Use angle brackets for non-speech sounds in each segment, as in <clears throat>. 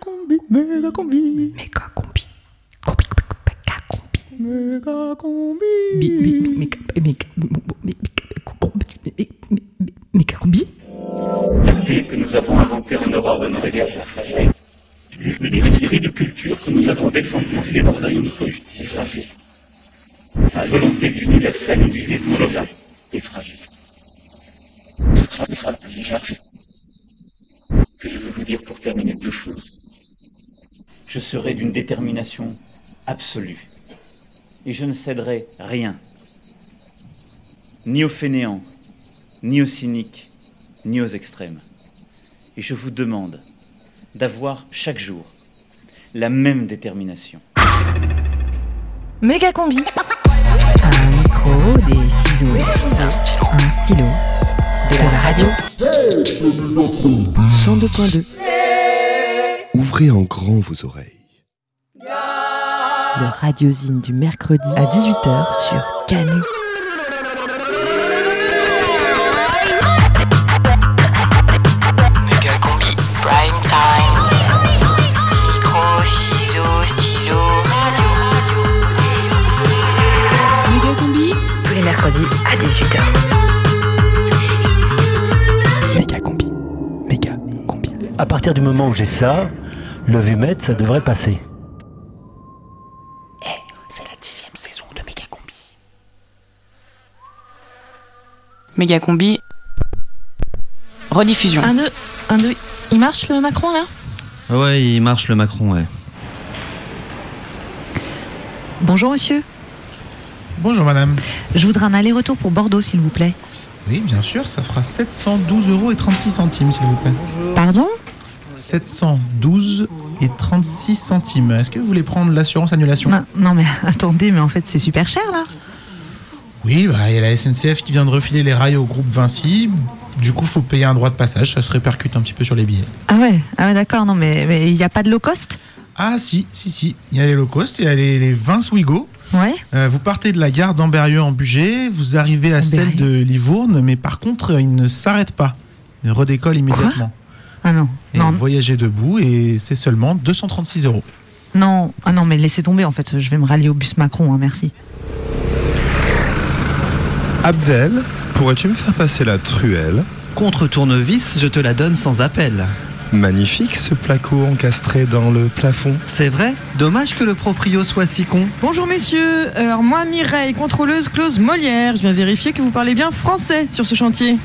combi, méga combi, Méga combi. Combi, combi, combi, méga combi. méga combi. Bi- bi- méga- méga- méga- méga combi. La vie que nous avons inventée en Europe de nos réserves fragile. Une série de cultures que nous avons défendues dans un notre justice fragile. La volonté universelle du vivre monogame est fragile. Ce sera déjà que je veux vous dire pour terminer deux choses. Je serai d'une détermination absolue. Et je ne céderai rien. Ni aux fainéants, ni aux cyniques, ni aux extrêmes. Et je vous demande d'avoir chaque jour la même détermination. Méga combi. Un micro, des ciseaux, un stylo, de la radio. 102.2. Ouvrez en grand vos oreilles. Le radiosine du mercredi à 18h sur Canu. Méga combi, prime time. Micro, ciseaux, stylo, radio. Méga combi. Tous les mercredis à 18h. Méga combi. Méga combi. À partir du moment où j'ai ça, le vumètre, ça devrait passer. C'est la dixième saison de Méga combi. Méga combi. Rediffusion. Un, deux, un, deux. Il marche le Macron là? Ouais, il marche le Macron, ouais. Bonjour monsieur, Bonjour madame. je voudrais un aller-retour pour Bordeaux s'il vous plaît. Oui, bien sûr, ça fera 712 euros et 36 centimes, s'il vous plaît. Pardon? 712 et 36 centimes. Est-ce que vous voulez prendre l'assurance annulation? Non, non, mais <laughs> attendez, mais en fait c'est super cher là. Oui, bah, il y a la SNCF qui vient de refiler les rails au groupe Vinci. Du coup, faut payer un droit de passage, ça se répercute un petit peu sur les billets. Ah ouais, ah ouais d'accord, non mais il n'y a pas de low cost? Ah si, si, si. Il y a les low cost, il y a les, les 20 Swigo. Ouais. Euh, vous partez de la gare d'Amberieu en Bugey, vous arrivez à celle de Livourne, mais par contre, il ne s'arrête pas. Il redécolle immédiatement. Ah non, Et non, vous voyagez debout et c'est seulement 236 euros. non, ah non, mais laissez tomber en fait, je vais me rallier au bus Macron, hein, merci. Abdel, pourrais-tu me faire passer la truelle? Contre tournevis, je te la donne sans appel. Magnifique ce placo encastré dans le plafond. C'est vrai? Dommage que le proprio soit si con. Bonjour messieurs, alors moi Mireille, contrôleuse clause Molière, je viens vérifier que vous parlez bien français sur ce chantier.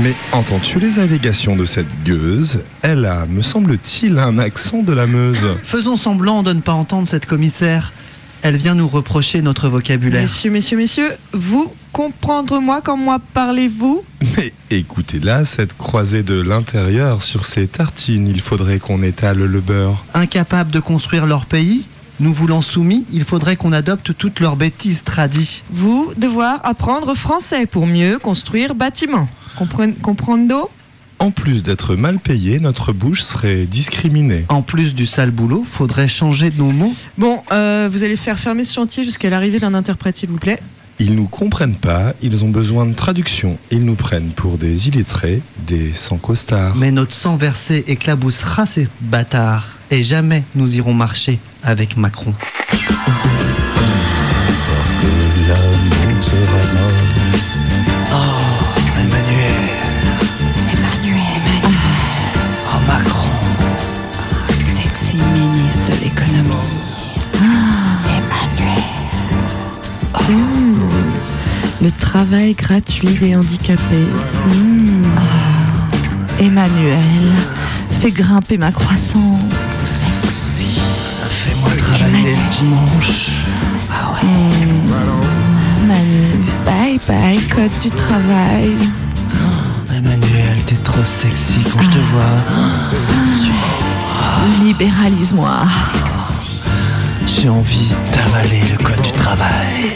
Mais entends-tu les allégations de cette gueuse? Elle a, me semble-t-il, un accent de la Meuse. <laughs> Faisons semblant de ne pas entendre cette commissaire. Elle vient nous reprocher notre vocabulaire. Messieurs, messieurs, messieurs, vous comprendre-moi quand moi parlez-vous? Mais écoutez-la, cette croisée de l'intérieur sur ces tartines, il faudrait qu'on étale le beurre. Incapables de construire leur pays Nous voulant soumis, il faudrait qu'on adopte toutes leurs bêtises tradies. Vous devoir apprendre français pour mieux construire bâtiment. Compren- Comprendo En plus d'être mal payé, notre bouche serait discriminée. En plus du sale boulot, faudrait changer nos mots. Bon, euh, vous allez faire fermer ce chantier jusqu'à l'arrivée d'un interprète, s'il vous plaît. Ils nous comprennent pas, ils ont besoin de traduction. Ils nous prennent pour des illettrés, des sans costards. Mais notre sang versé éclaboussera ces bâtards. Et jamais nous irons marcher avec Macron. Le travail gratuit des handicapés. Mmh. Ah, Emmanuel, fais grimper ma croissance. Sexy. Fais-moi travailler le dimanche. Ah ouais. Manu, bye bye, code du travail. Emmanuel, t'es trop sexy quand je te vois. Libéralise-moi. J'ai envie d'avaler le code du travail.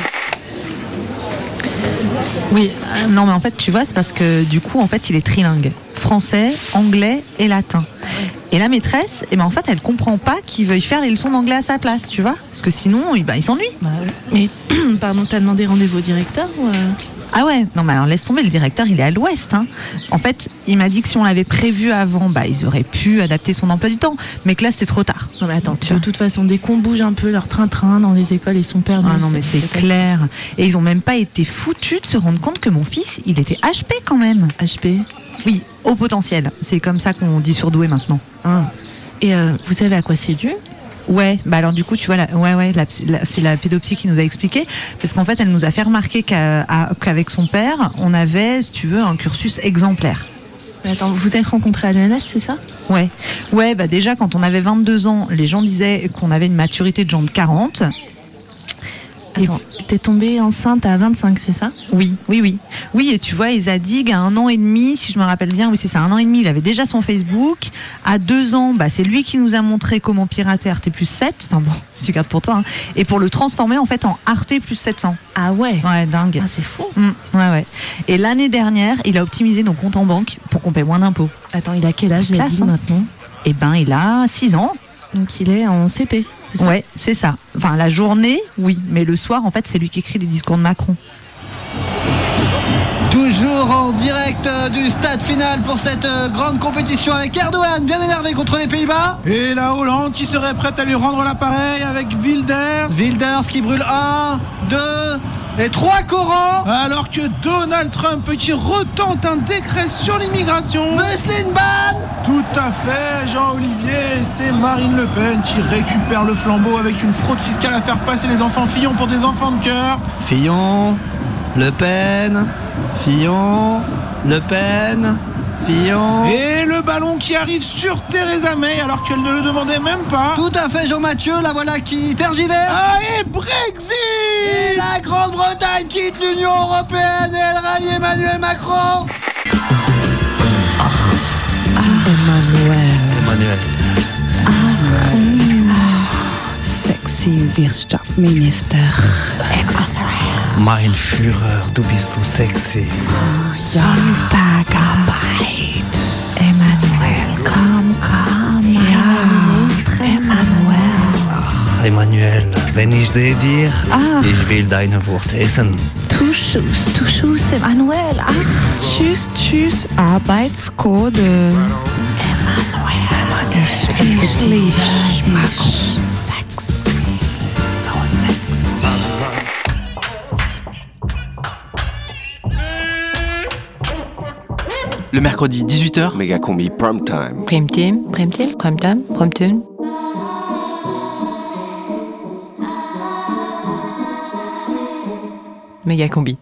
Oui, euh, non mais en fait tu vois c'est parce que du coup en fait il est trilingue. Français, anglais et latin. Et la maîtresse, eh ben, en fait elle comprend pas qu'il veuille faire les leçons d'anglais à sa place, tu vois Parce que sinon il, bah, il s'ennuie. Mais, <clears throat> pardon, t'as demandé rendez-vous au directeur euh Ah ouais, non mais alors laisse tomber, le directeur il est à l'ouest. hein. En fait, il m'a dit que si on l'avait prévu avant, bah ils auraient pu adapter son emploi du temps, mais que là c'était trop tard. Non mais attends, Tu vois. de toute façon, dès qu'on bouge un peu leur train-train dans les écoles, ils sont perdus. Ah non mais c'est clair. Et ils ont même pas été foutus de se rendre compte que mon fils, il était HP quand même. HP. Oui, au potentiel. C'est comme ça qu'on dit surdoué maintenant. Ah. Et euh, vous savez à quoi c'est dû? Ouais, bah alors du coup, tu vois, la, ouais, ouais, la psy- la- c'est la pédopsie qui nous a expliqué, parce qu'en fait, elle nous a fait remarquer qu'avec son père, on avait, si tu veux, un cursus exemplaire. Mais attends, vous vous êtes rencontrés à l'ENS, c'est ça? Ouais, ouais, bah déjà quand on avait 22 ans, les gens disaient qu'on avait une maturité de gens de 40. Attends, t'es tombée enceinte à 25, c'est ça? Oui, oui, oui. Oui, et tu vois, Isadig, à un an et demi, si je me rappelle bien, oui, c'est ça, un an et demi, il avait déjà son Facebook. À deux ans, bah, c'est lui qui nous a montré comment pirater RT plus 7. Enfin bon, <laughs> si tu gardes pour toi. hein. Et pour le transformer, en fait, en RT plus 700. Ah ouais? Ouais, dingue. Ah, c'est fou. Mm, ouais, ouais. Et l'année dernière, il a optimisé nos comptes en banque pour qu'on paie moins d'impôts. Attends, il a quel âge, Zadig, hein. maintenant? Eh ben, il a 6 ans. Donc il est en CP, ça Ouais, c'est ça. Enfin, la journée, oui. Mais le soir, en fait, c'est lui qui écrit les discours de Macron. Toujours en direct euh, du stade final pour cette euh, grande compétition avec Erdogan bien énervé contre les Pays-Bas. Et la Hollande qui serait prête à lui rendre l'appareil avec Wilders. Wilders qui brûle 1, 2 et 3 corans. Alors que Donald Trump qui retente un décret sur l'immigration. Meslin Ban Tout à fait, Jean-Olivier. C'est Marine Le Pen qui récupère le flambeau avec une fraude fiscale à faire passer les enfants Fillon pour des enfants de cœur. Fillon, Le Pen, Fillon, Le Pen, Fillon. Et le ballon qui arrive sur Theresa May alors qu'elle ne le demandait même pas. Tout à fait Jean-Mathieu, la voilà qui tergiverse. Ah, et Brexit Et la Grande-Bretagne quitte l'Union Européenne et elle rallie Emmanuel Macron. Emmanuel. Emmanuel. Sexy Wirtschaftsminister. Mein Führer, du bist so sexy. Sonntagarbeit. Emmanuel, komm, komm. Ja, Emmanuel. Emmanuel, wenn ich sehe dir, Ah. ich will deine Wurst essen. Tu Schuss, tu Schuss, Emmanuel. Ach, tschüss, tschüss, Arbeitscode. Emmanuel, ich liebe dich. Sexy, so sexy. Le mercredi 18h, Méga combi prime time. Prime team, prime team, prime time, prime tune. Méga combi.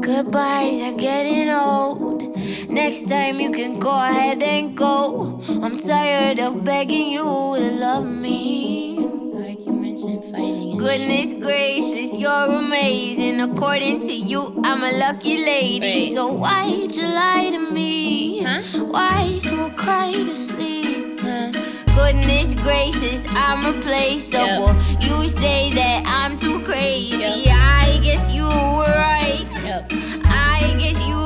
Goodbyes are getting old. Next time you can go ahead and go. I'm tired of begging you to love me. Goodness gracious, you're amazing. According to you, I'm a lucky lady. So why'd you lie to me? Huh? Why you cry to sleep? Huh? Goodness gracious, I'm replaceable. You say that I'm too crazy. I guess you were right. I guess you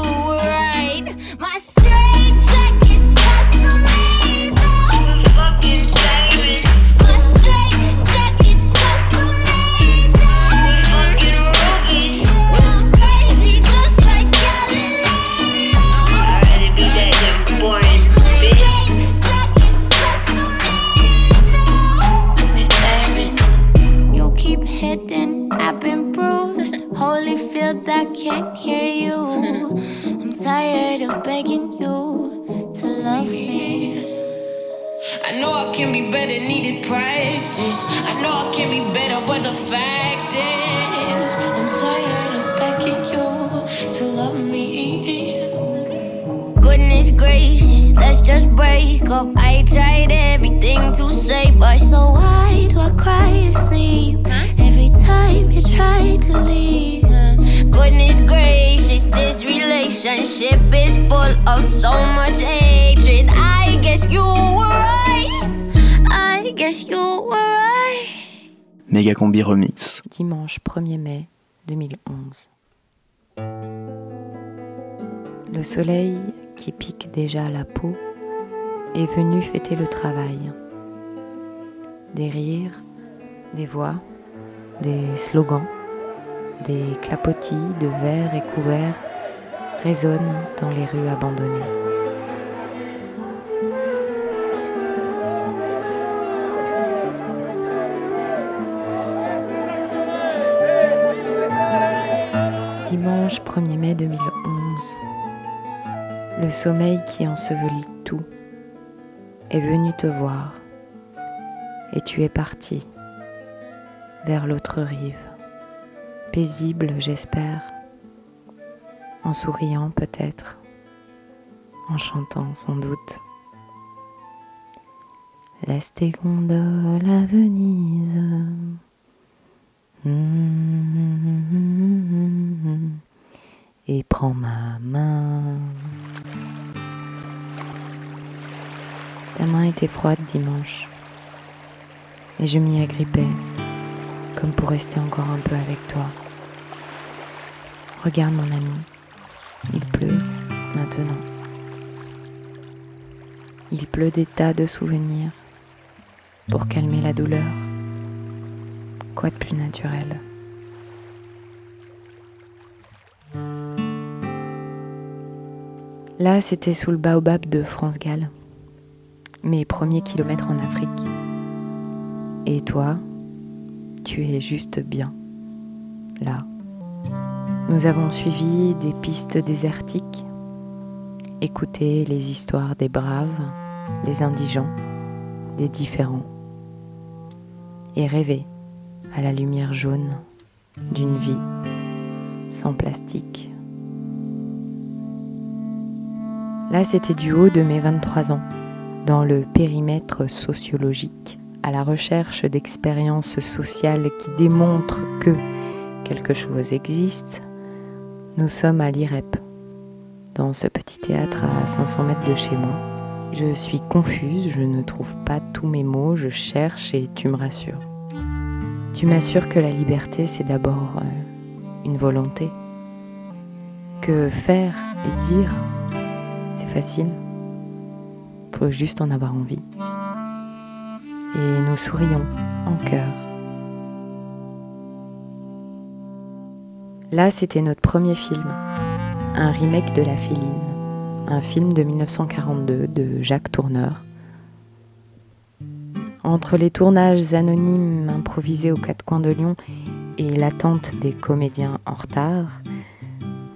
can be better, needed practice. I know I can be better, but the fact is, I'm tired of begging you to love me. Goodness gracious, let's just break up. I tried everything to say, but so why do I cry to sleep every time you try to leave? Goodness gracious, this relationship is full of so much hatred. I guess guess you were right. Méga combi remix. Dimanche 1er mai 2011. Le soleil qui pique déjà la peau est venu fêter le travail. Des rires, des voix, des slogans. Des clapotis de verres et couverts résonnent dans les rues abandonnées. Dimanche 1er mai 2011. Le sommeil qui ensevelit tout est venu te voir et tu es parti vers l'autre rive, paisible j'espère, en souriant peut-être, en chantant sans doute. Laisse tes gondoles à Venise. Et prends ma main. Ta main était froide dimanche. Et je m'y agrippais, comme pour rester encore un peu avec toi. Regarde mon ami, il pleut maintenant. Il pleut des tas de souvenirs pour calmer la douleur. Quoi de plus naturel? Là, c'était sous le baobab de France Gall, mes premiers kilomètres en Afrique. Et toi, tu es juste bien, là. Nous avons suivi des pistes désertiques, écouté les histoires des braves, des indigents, des différents, et rêvé à la lumière jaune d'une vie sans plastique. Là, c'était du haut de mes 23 ans, dans le périmètre sociologique, à la recherche d'expériences sociales qui démontrent que quelque chose existe. Nous sommes à l'IREP, dans ce petit théâtre à 500 mètres de chez moi. Je suis confuse, je ne trouve pas tous mes mots, je cherche et tu me rassures. Tu m'assures que la liberté, c'est d'abord euh, une volonté. Que faire et dire, facile. Faut juste en avoir envie. Et nous sourions en cœur. Là, c'était notre premier film, un remake de La Féline, un film de 1942 de Jacques Tourneur. Entre les tournages anonymes improvisés aux quatre coins de Lyon et l'attente des comédiens en retard,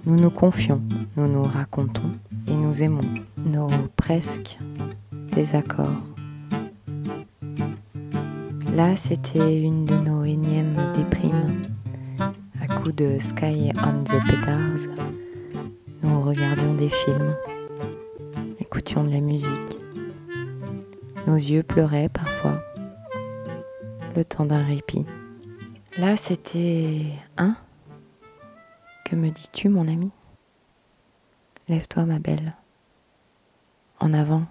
nous nous confions, nous nous racontons et nous aimons nos presque désaccords. Là, c'était une de nos énièmes déprimes. À coup de Sky on the Petars, nous regardions des films, écoutions de la musique. Nos yeux pleuraient parfois, le temps d'un répit. Là, c'était Hein Que me dis-tu, mon ami? Lève-toi, ma belle. En avant.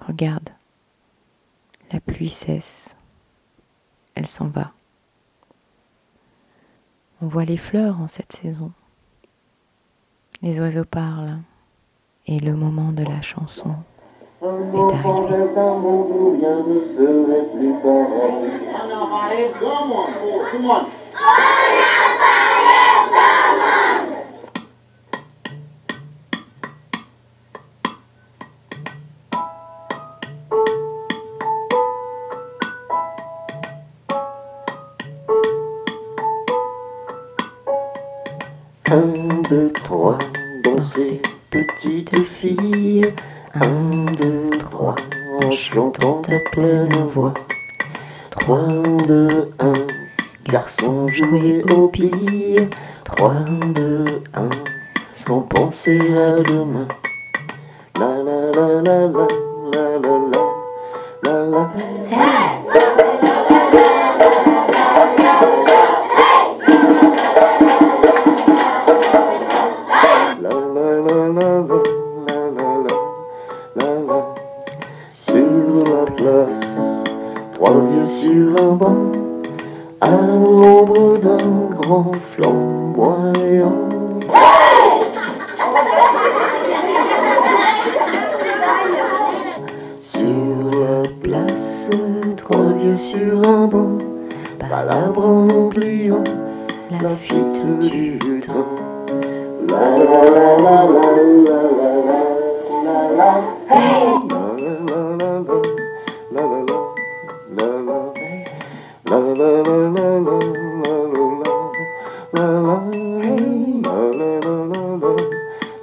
Regarde. La pluie cesse. Elle s'en va. On voit les fleurs en cette saison. Les oiseaux parlent. Et le moment de la chanson est arrivé. Un, petite fille. Un, deux, trois, en chantant à pleine voix. Trois, deux, un, garçon jouer aux billes.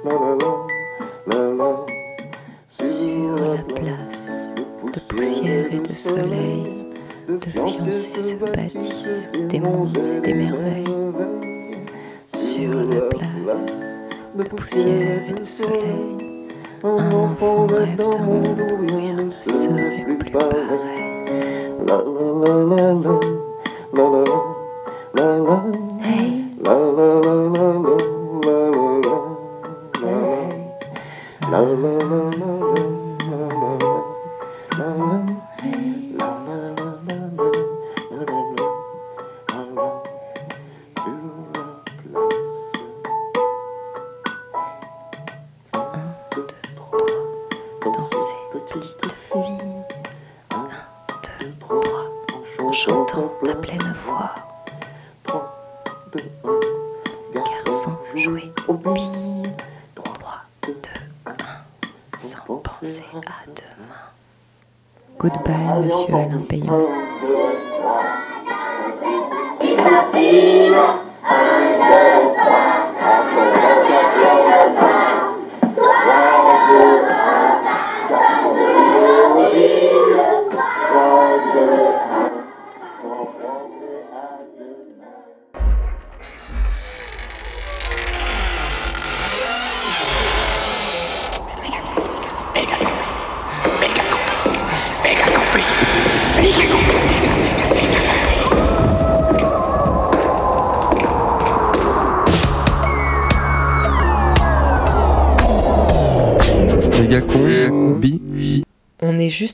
Sur la place de poussière et de soleil, de fiancés se bâtissent des mondes et des merveilles. Sur la place de poussière et de soleil, un enfant rêve d'un monde où rien ne serait plus pareil. Hey. Dans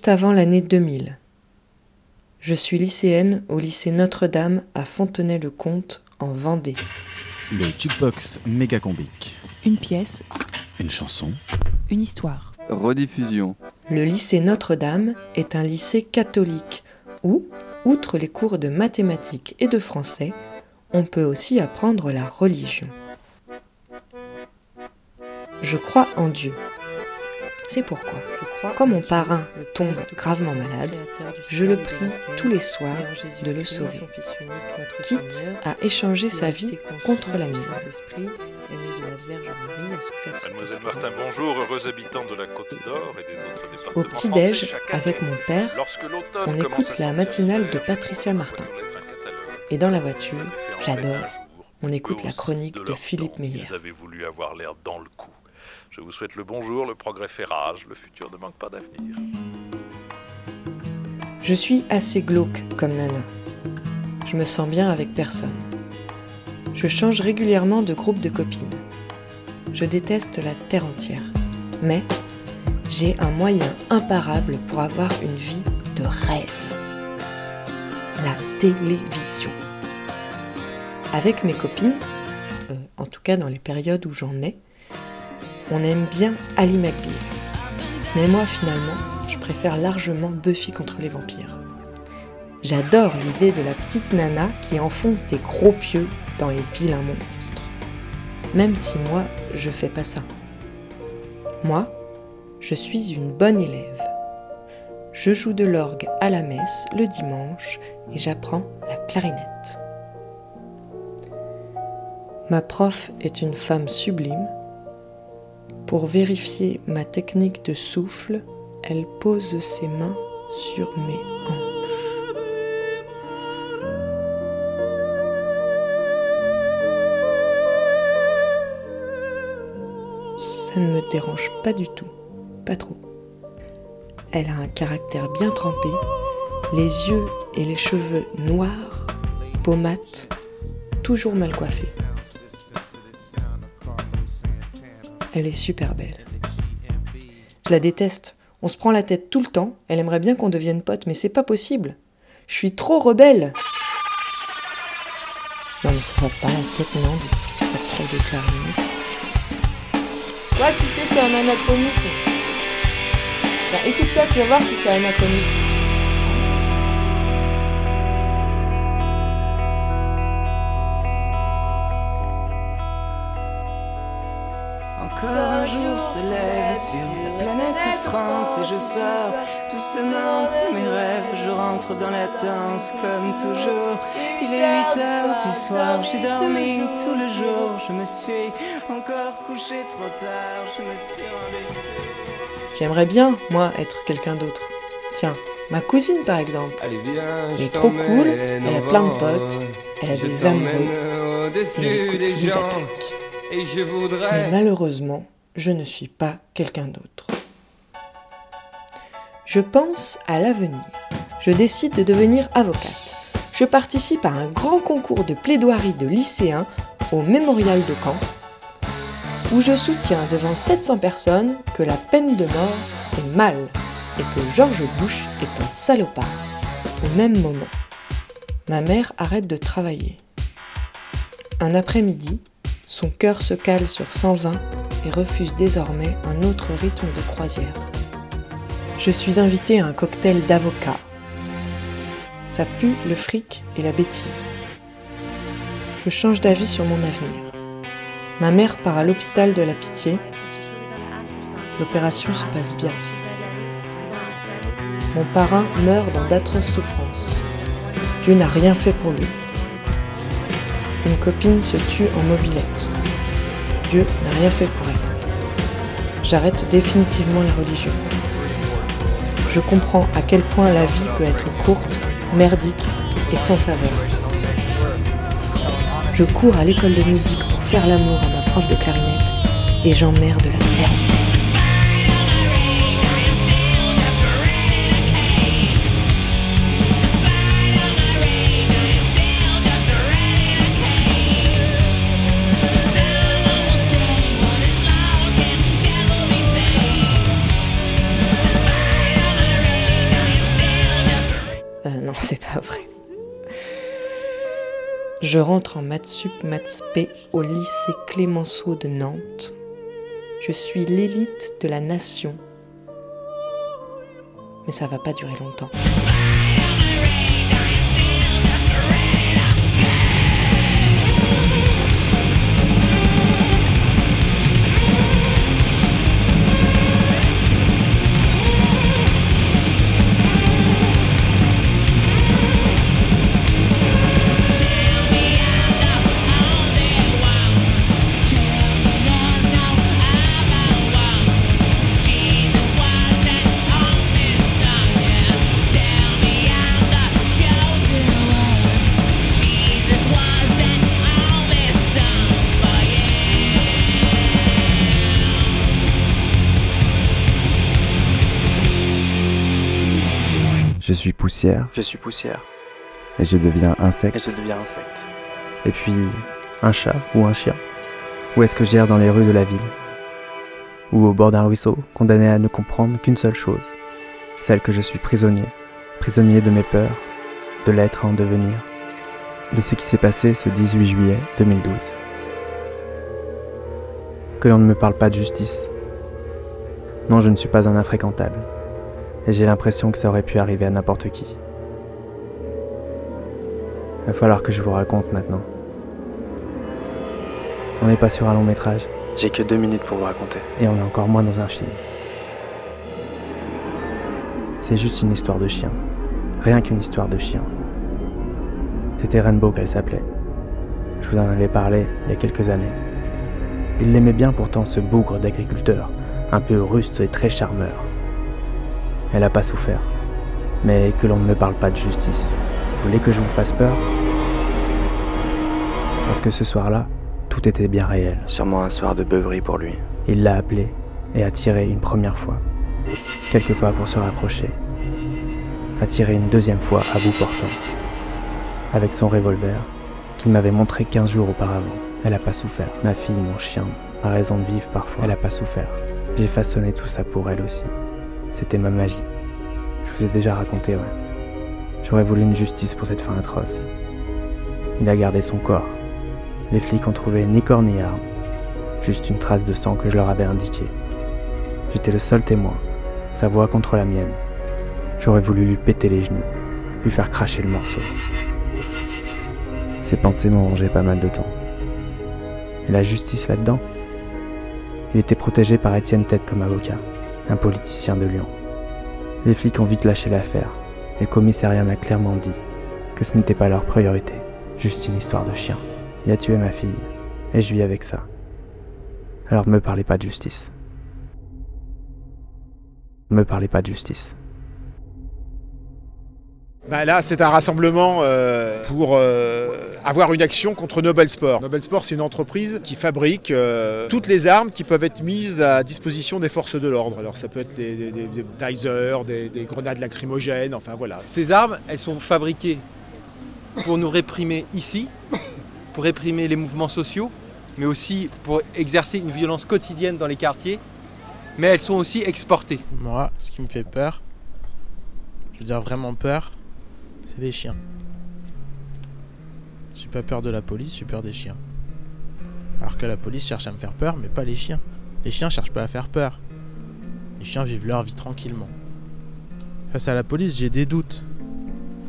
juste avant l'année 2000. Je suis lycéenne au lycée Notre-Dame à Fontenay-le-Comte en Vendée. Le jukebox mégacombique. Une pièce, Une chanson. une histoire. Rediffusion. Le lycée Notre-Dame est un lycée catholique où, outre les cours de mathématiques et de français, on peut aussi apprendre la religion. Je crois en Dieu. C'est pourquoi, quand mon parrain tombe gravement malade, je le prie tous les soirs de le sauver, quitte à échanger sa vie contre la mienne. Mademoiselle Martin, bonjour, heureux de la Côte d'Or et des autres départements Au petit-déj, avec mon père, on écoute la matinale de Patricia Martin. Et dans la voiture, j'adore, on écoute la chronique de Philippe Meyer. Ils avaient voulu avoir l'air dans le coup. Je vous souhaite le bonjour, le progrès fait rage, le futur ne manque pas d'avenir. Je suis assez glauque comme Nana. Je me sens bien avec personne. Je change régulièrement de groupe de copines. Je déteste la terre entière. Mais j'ai un moyen imparable pour avoir une vie de rêve. La télévision. Avec mes copines, euh, en tout cas dans les périodes où j'en ai, on aime bien Ali McBeal. Mais moi finalement, je préfère largement Buffy contre les vampires. J'adore l'idée de la petite nana qui enfonce des gros pieux dans les vilains monstres. Même si moi, je fais pas ça. Moi, je suis une bonne élève. Je joue de l'orgue à la messe le dimanche et j'apprends la clarinette. Ma prof est une femme sublime. Pour vérifier ma technique de souffle, elle pose ses mains sur mes hanches. Ça ne me dérange pas du tout, pas trop. Elle a un caractère bien trempé, les yeux et les cheveux noirs, peau mate, toujours mal coiffée. Elle est super belle. Je la déteste. On se prend la tête tout le temps. Elle aimerait bien qu'on devienne potes, mais c'est pas possible. Je suis trop rebelle. Non, mais ça va pas la tête, non, de sa prof de clarinette. Toi, kiffer, c'est un anachronisme. Bah, écoute ça, tu vas voir si c'est anachronique. Jour se lève sur la planète France et je sors doucement de mes rêves. Je rentre dans la danse comme toujours. Il est 8 heures du soir, j'ai dormi tout le jour. Je me suis encore couché trop tard, je me suis rendu J'aimerais bien, moi, être quelqu'un d'autre. Tiens, ma cousine par exemple. Elle est trop cool, elle a plein de potes, elle a des amoureux, et elle écoute Lisa Peck. Et je Mais voudrais. malheureusement, je ne suis pas quelqu'un d'autre. Je pense à l'avenir. Je décide de devenir avocate. Je participe à un grand concours de plaidoirie de lycéens au mémorial de Caen, où je soutiens devant 700 personnes que la peine de mort est mal et que George Bush est un salopard. Au même moment, ma mère arrête de travailler. Un après-midi, son cœur se cale sur 120 et refuse désormais un autre rythme de croisière. Je suis invitée à un cocktail d'avocats. Ça pue le fric et la bêtise. Je change d'avis sur mon avenir. Ma mère part à l'hôpital de la pitié. L'opération se passe bien. Mon parrain meurt dans d'atroces souffrances. Dieu n'a rien fait pour lui. Une copine se tue en mobilette. Dieu n'a rien fait pour elle. J'arrête définitivement la religion. Je comprends à quel point la vie peut être courte, merdique et sans saveur. Je cours à l'école de musique pour faire l'amour à ma prof de clarinette et j'emmerde la terre entière. Je rentre en maths sup, au lycée Clémenceau de Nantes. Je suis l'élite de la nation. Mais ça va pas durer longtemps. Suis poussière. Je suis poussière. Et je deviens insecte. Et je deviens insecte. Et puis, un chat ou un chien Où est-ce que j'erre dans les rues de la ville? Ou au bord d'un ruisseau, condamné à ne comprendre qu'une seule chose, celle que je suis prisonnier, prisonnier de mes peurs, de l'être à en devenir, de ce qui s'est passé ce 18 juillet 2012. Que l'on ne me parle pas de justice. Non, je ne suis pas un infréquentable. Et j'ai l'impression que ça aurait pu arriver à n'importe qui. Va falloir que je vous raconte maintenant. On n'est pas sur un long métrage. J'ai que deux minutes pour vous raconter. Et on est encore moins dans un film. C'est juste une histoire de chien. Rien qu'une histoire de chien. C'était Rainbow qu'elle s'appelait. Je vous en avais parlé il y a quelques années. Il l'aimait bien pourtant ce bougre d'agriculteur, un peu ruste et très charmeur. Elle n'a pas souffert. Mais que l'on ne me parle pas de justice. Vous voulez que je vous fasse peur? Parce que ce soir-là, tout était bien réel. Sûrement un soir de beuverie pour lui. Il l'a appelé et a tiré une première fois. Quelques pas pour se rapprocher. A tiré une deuxième fois à bout portant. Avec son revolver, qu'il m'avait montré 15 jours auparavant. Elle n'a pas souffert. Ma fille, mon chien, a raison de vivre parfois. Elle n'a pas souffert. J'ai façonné tout ça pour elle aussi. C'était ma magie. Je vous ai déjà raconté, ouais. J'aurais voulu une justice pour cette fin atroce. Il a gardé son corps. Les flics ont trouvé ni corps ni arme. Juste une trace de sang que je leur avais indiquée. J'étais le seul témoin. Sa voix contre la mienne. J'aurais voulu lui péter les genoux. Lui faire cracher le morceau. Ces pensées m'ont rongé pas mal de temps. Et la justice là-dedans? Il était protégé par Étienne Tête comme avocat, un politicien de Lyon. Les flics ont vite lâché l'affaire, le commissariat m'a clairement dit que ce n'était pas leur priorité, juste une histoire de chien. Il a tué ma fille, et je vis avec ça. Alors me parlez pas de justice. Me parlez pas de justice. Bah là, c'est un rassemblement euh, pour euh, avoir une action contre Nobel Sport. Nobel Sport, c'est une entreprise qui fabrique euh, toutes les armes qui peuvent être mises à disposition des forces de l'ordre. Alors ça peut être des, des, des, des tasers, des, des grenades lacrymogènes, enfin voilà. Ces armes, elles sont fabriquées pour nous réprimer ici, pour réprimer les mouvements sociaux, mais aussi pour exercer une violence quotidienne dans les quartiers. Mais elles sont aussi exportées. Moi, ce qui me fait peur, je veux dire vraiment peur, c'est les chiens. J'ai pas peur de la police, j'ai peur des chiens. Alors que la police cherche à me faire peur, mais pas les chiens. Les chiens cherchent pas à faire peur. Les chiens vivent leur vie tranquillement. Face à la police, j'ai des doutes.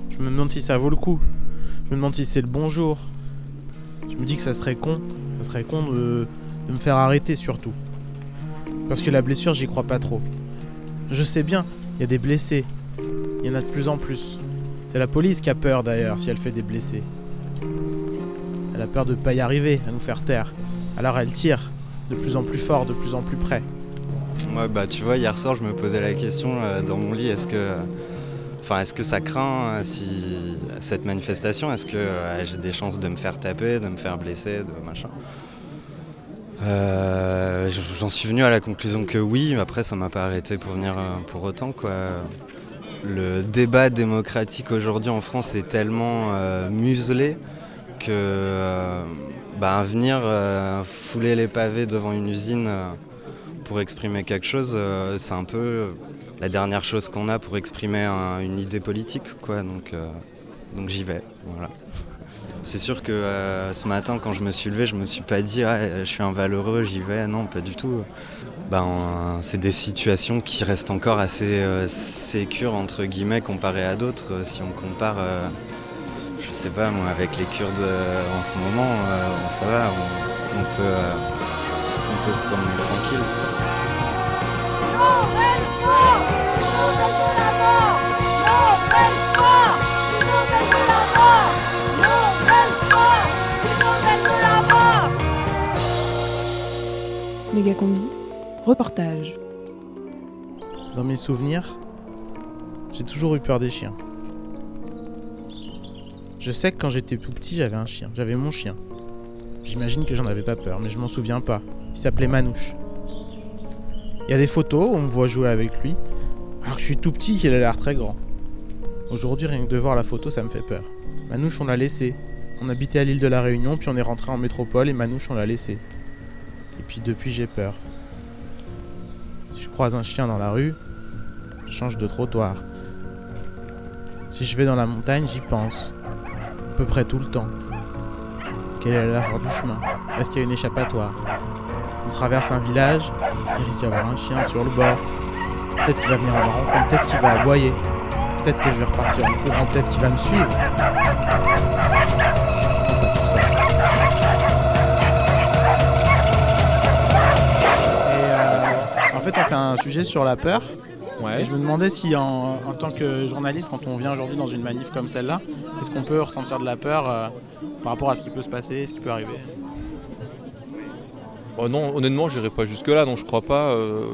Je me demande si ça vaut le coup. Je me demande si c'est le bon jour. Je me dis que ça serait con. Ça serait con de, de me faire arrêter surtout. Parce que la blessure, j'y crois pas trop. Je sais bien, il y a des blessés. Il y en a de plus en plus. C'est la police qui a peur d'ailleurs si elle fait des blessés. Elle a peur de pas y arriver, à nous faire taire. Alors elle tire, de plus en plus fort, de plus en plus près. Ouais, bah tu vois, hier soir, je me posais la question euh, dans mon lit, est-ce que, enfin, est-ce que ça craint euh, si cette manifestation, est-ce que euh, j'ai des chances de me faire taper, de me faire blesser, de machin? J'en suis venu à la conclusion que oui, mais après ça m'a pas arrêté pour venir pour autant quoi. Le débat démocratique aujourd'hui en France est tellement euh, muselé que euh, bah, venir euh, fouler les pavés devant une usine pour exprimer quelque chose, c'est un peu la dernière chose qu'on a pour exprimer un- une idée politique, quoi. Donc, donc j'y vais, voilà. C'est sûr que ce matin, quand je me suis levé, je me suis pas dit, ah, je suis un valeureux, j'y vais. Non, pas du tout. Ben, c'est des situations qui restent encore assez euh, sécures, entre guillemets, comparées à d'autres. Euh, Si on compare, euh, je sais pas, moi, avec les Kurdes en ce moment, ça va, on, peut, on peut se promener tranquille. Méga combi, reportage. Dans mes souvenirs, j'ai toujours eu peur des chiens. Je sais que quand j'étais tout petit, j'avais un chien. J'avais mon chien. J'imagine que j'en avais pas peur, mais je m'en souviens pas. Il s'appelait Manouche. Il y a des photos on me voit jouer avec lui. Alors que je suis tout petit, il a l'air très grand. Aujourd'hui, rien que de voir la photo, ça me fait peur. Manouche, on l'a laissé. On habitait à l'île de la Réunion, puis on est rentré en métropole et Manouche, on l'a laissé. Et puis depuis, j'ai peur. Croise un chien dans la rue, change de trottoir. Si je vais dans la montagne, j'y pense. À peu près tout le temps. Quelle est la du chemin? Est-ce qu'il y a une échappatoire? On traverse un village, il risque d'y avoir un chien sur le bord. Peut-être qu'il va venir à ma rencontre, peut-être qu'il va aboyer. Peut-être que je vais repartir en courant, peut-être qu'il va me suivre. Je pense à tout ça. Euh, en fait, on fait un sujet sur la peur. Et je me demandais si, en, en tant que journaliste, quand on vient aujourd'hui dans une manif comme celle-là, est-ce qu'on peut ressentir de la peur euh, par rapport à ce qui peut se passer, ce qui peut arriver? Oh non, honnêtement, j'irai pas jusque-là, non, je crois pas. euh,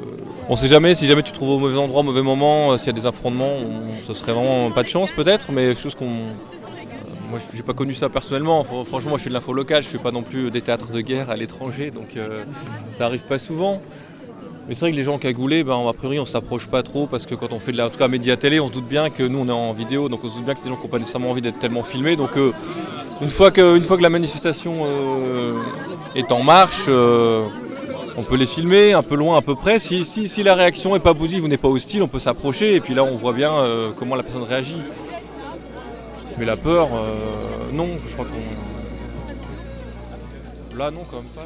On sait jamais, si jamais tu te trouves au mauvais endroit, au mauvais moment, euh, s'il y a des affrontements, on- ce serait vraiment pas de chance peut-être, mais chose qu'on. euh, Moi, j'ai pas connu ça personnellement. Fr- Franchement, moi, je fais de l'info locale, je fais pas non plus des théâtres de guerre à l'étranger, donc ça arrive pas souvent. Mais c'est vrai que les gens cagoulés, ben, a priori, on s'approche pas trop parce que quand on fait de la, en tout média télé, on se doute bien que nous, on est en vidéo, donc on se doute bien que des gens qui n'ont pas nécessairement envie d'être tellement filmés. Donc, euh, une, fois que, une fois que la manifestation euh, est en marche, euh, on peut les filmer un peu loin, à peu près. Si, si, si la réaction n'est pas abusive ou n'est pas hostile, on peut s'approcher et puis là, on voit bien comment la personne réagit. Mais la peur, non, je crois qu'on. Là, non, quand même pas,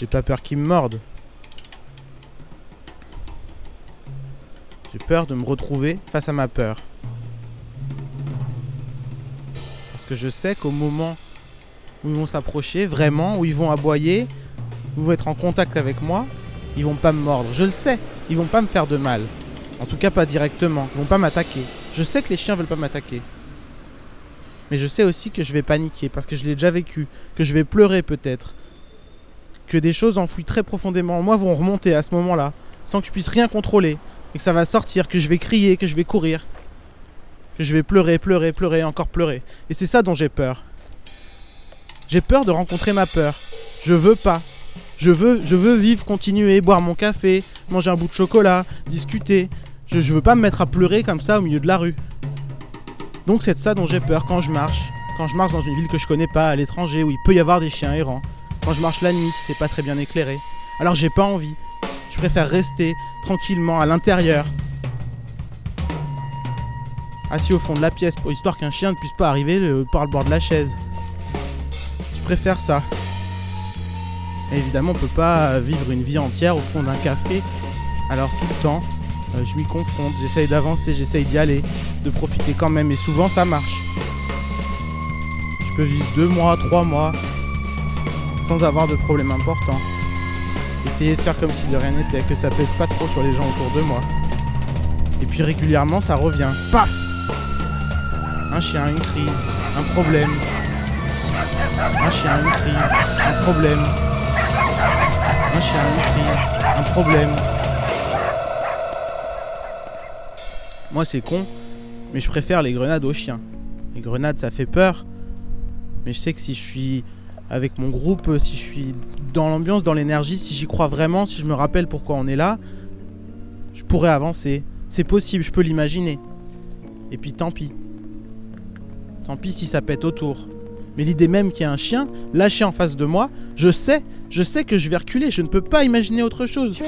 J'ai pas peur qu'ils me mordent. J'ai peur de me retrouver face à ma peur. Parce que je sais qu'au moment où ils vont s'approcher, vraiment, où ils vont aboyer, vont être en contact avec moi, ils vont pas me mordre. Je le sais, ils vont pas me faire de mal. En tout cas pas directement, ils vont pas m'attaquer. Je sais que les chiens veulent pas m'attaquer. Mais je sais aussi que je vais paniquer parce que je l'ai déjà vécu, que je vais pleurer peut-être, que des choses enfouies très profondément en moi vont remonter à ce moment-là, sans que je puisse rien contrôler, et que ça va sortir, que je vais crier, que je vais courir, que je vais pleurer, pleurer, pleurer, encore pleurer. Et c'est ça dont j'ai peur. J'ai peur de rencontrer ma peur. Je veux pas. Je veux, je veux vivre, continuer, boire mon café, manger un bout de chocolat, discuter. Je, veux pas me mettre à pleurer comme ça au milieu de la rue. Donc c'est ça dont j'ai peur quand je marche. Quand je marche dans une ville que je connais pas, à l'étranger, où il peut y avoir des chiens errants. Quand je marche la nuit, c'est pas très bien éclairé. Alors j'ai pas envie. Je préfère rester tranquillement à l'intérieur. Assis au fond de la pièce pour histoire qu'un chien ne puisse pas arriver le- par le bord de la chaise. Je préfère ça. Évidemment, on peut pas vivre une vie entière au fond d'un café. Alors tout le temps, euh, je m'y confronte, j'essaye d'avancer, j'essaye d'y aller, de profiter quand même. Et souvent, ça marche. Je peux vivre deux mois, trois mois, sans avoir de problème important. Essayer de faire comme si de rien n'était, que ça pèse pas trop sur les gens autour de moi. Et puis régulièrement, ça revient. Paf Un chien, une crise, un problème. Un chien, une crise, un problème. Un chien, une crise, un problème. Moi, c'est con, mais je préfère les grenades aux chiens. Les grenades, ça fait peur. Mais je sais que si je suis avec mon groupe, si je suis dans l'ambiance, dans l'énergie, si j'y crois vraiment, si je me rappelle pourquoi on est là, je pourrais avancer. C'est possible, je peux l'imaginer. Et puis tant pis. Tant pis si ça pète autour. Mais l'idée même qu'il y ait un chien lâché en face de moi, je sais, je sais que je vais reculer, je ne peux pas imaginer autre chose.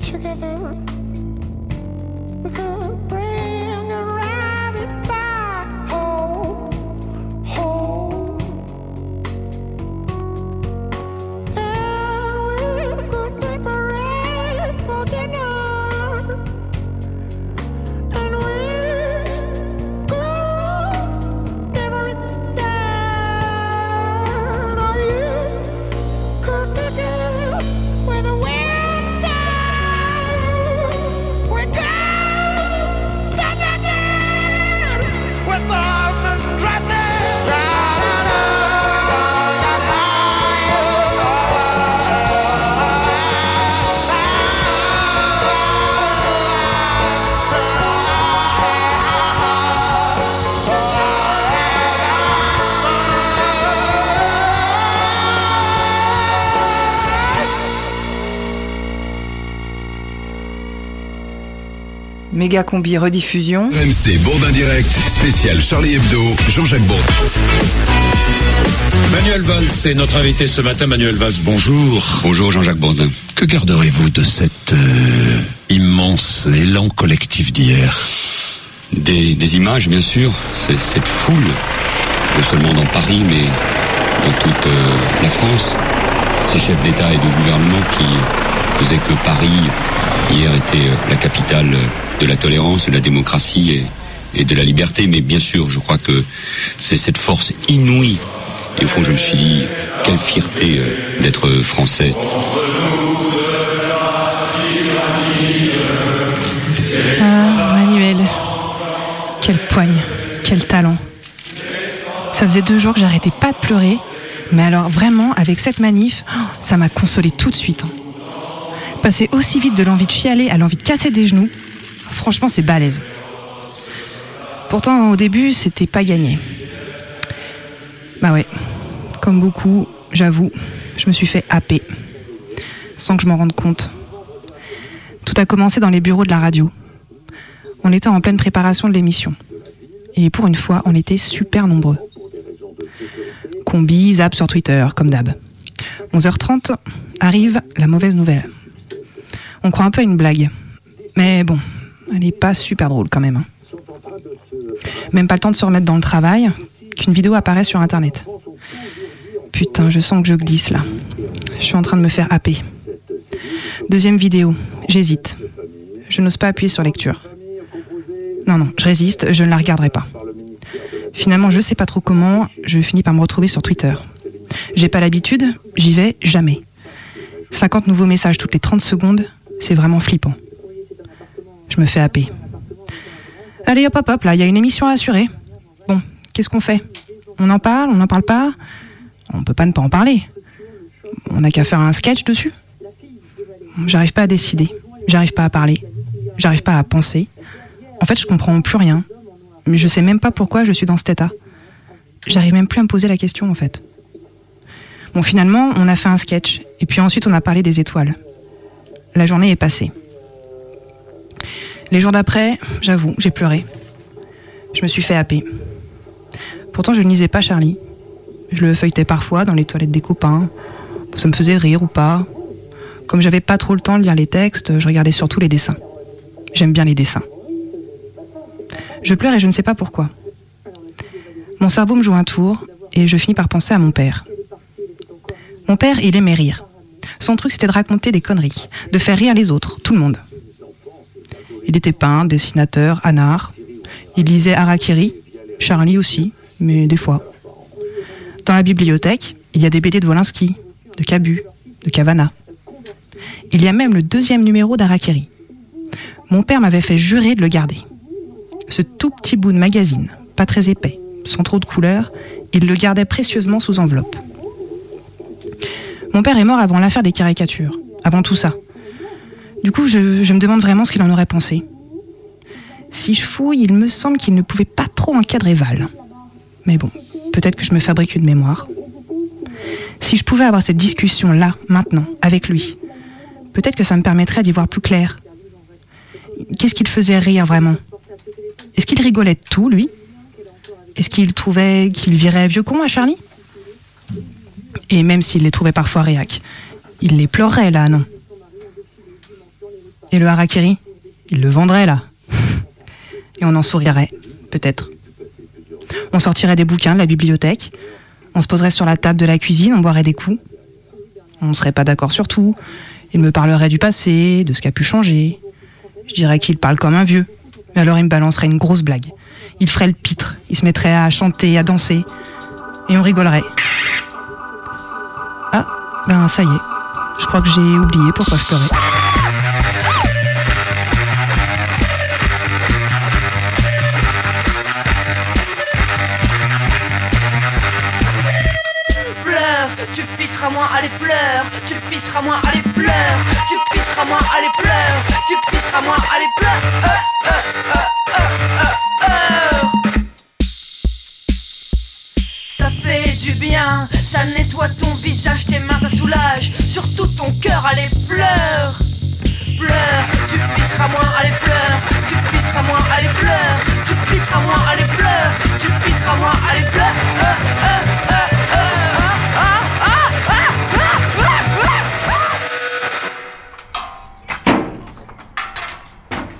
Together, Méga combi rediffusion. MC Bourdin Direct, spécial Charlie Hebdo, Jean-Jacques Bourdin. Manuel Valls est notre invité ce matin. Manuel Valls, bonjour. Bonjour Jean-Jacques Bourdin. Que garderez-vous de cet euh, immense élan collectif d'hier? Des, des images, bien sûr. Cette foule, non seulement dans Paris, mais dans toute euh, la France. Ces chefs d'État et de gouvernement qui faisaient que Paris, hier, était euh, la capitale de la tolérance, de la démocratie et, de la liberté. Mais bien sûr, je crois que c'est cette force inouïe. Et au fond, je me suis dit, quelle fierté euh, d'être français. Ah, Manuel. Quelle poigne, quel talent. Ça faisait deux jours que j'arrêtais pas de pleurer, mais alors vraiment, avec cette manif, oh, ça m'a consolé tout de suite. hein. Passer aussi vite de l'envie de chialer à l'envie de casser des genoux, franchement, c'est balèze. Pourtant, au début, c'était pas gagné. Bah ouais, comme beaucoup, j'avoue, je me suis fait happer, sans que je m'en rende compte. Tout a commencé dans les bureaux de la radio. On était en pleine préparation de l'émission. Et pour une fois, on était super nombreux. Combi, zap sur Twitter, comme d'hab. 11h30, arrive la mauvaise nouvelle. On croit un peu à une blague. Mais bon, elle n'est pas super drôle quand même. hein. Même pas le temps de se remettre dans le travail, qu'une vidéo apparaît sur Internet. Putain, je sens que je glisse là. je suis en train de me faire happer. Deuxième vidéo, j'hésite. Je n'ose pas appuyer sur lecture. Non, non, je résiste, je ne la regarderai pas. Finalement, je sais pas trop comment, je finis par me retrouver sur Twitter. J'ai pas l'habitude, j'y vais jamais. 50 nouveaux messages toutes les 30 secondes, c'est vraiment flippant. Je me fais happer. Allez hop hop hop, là, il y a une émission à assurer. Bon, qu'est-ce qu'on fait? On en parle, on n'en parle pas? On peut pas ne pas en parler. On n'a qu'à faire un sketch dessus. J'arrive pas à décider, j'arrive pas à parler, j'arrive pas à penser. En fait, je comprends plus rien. Mais je sais même pas pourquoi je suis dans cet état. J'arrive même plus à me poser la question en fait. Bon, finalement, on a fait un sketch, et puis ensuite on a parlé des étoiles. La journée est passée. Les jours d'après, j'avoue, j'ai pleuré. Je me suis fait happer. Pourtant, je ne lisais pas Charlie. Je le feuilletais parfois dans les toilettes des copains. Ça me faisait rire ou pas. Comme j'avais pas trop le temps de lire les textes, je regardais surtout les dessins. J'aime bien les dessins. Je pleure et je ne sais pas pourquoi. Mon cerveau me joue un tour et je finis par penser à mon père. Mon père, il aimait rire. Son truc, c'était de raconter des conneries, de faire rire les autres, tout le monde. Il était peintre, dessinateur, anard. Il lisait Harakiri, Charlie aussi, mais des fois. Dans la bibliothèque, il y a des BD de Wolinski, de Cabu, de Cavana. Il y a même le deuxième numéro d'Harakiri. Mon père m'avait fait jurer de le garder. Ce tout petit bout de magazine, pas très épais, sans trop de couleurs, il le gardait précieusement sous enveloppe. Mon père est mort avant l'affaire des caricatures, avant tout ça. Du coup, je, me demande vraiment ce qu'il en aurait pensé. Si je fouille, il me semble qu'il ne pouvait pas trop encadrer Val. Mais bon, peut-être que je me fabrique une mémoire. Si je pouvais avoir cette discussion là, maintenant, avec lui, peut-être que ça me permettrait d'y voir plus clair. Qu'est-ce qu'il faisait rire vraiment? Est-ce qu'il rigolait de tout, lui? Est-ce qu'il trouvait qu'il virait vieux con à Charlie? Et même s'il les trouvait parfois réac, il les pleurerait là, non? Et le harakiri Il le vendrait là. Et on en sourirait, peut-être. On sortirait des bouquins de la bibliothèque, on se poserait sur la table de la cuisine, on boirait des coups. On ne serait pas d'accord sur tout. Il me parlerait du passé, de ce qui a pu changer. Je dirais qu'il parle comme un vieux. Mais alors il me balancerait une grosse blague. Il ferait le pitre, il se mettrait à chanter, à danser. Et on rigolerait. Ah, ben ça y est. Je crois que j'ai oublié pourquoi je pleurais. Tu pisseras moins, allez pleure, tu pisseras moins, allez pleure, tu pisseras moins, allez pleure, tu pisseras moins, allez pleure. Ça fait du bien, ça nettoie ton visage, tes mains, ça soulage, surtout ton cœur, allez pleure. Pleure, tu pisseras moins, allez pleure, tu pisseras moins, allez pleure, tu pisseras moins, allez pleure, tu pisseras moins, allez pleure.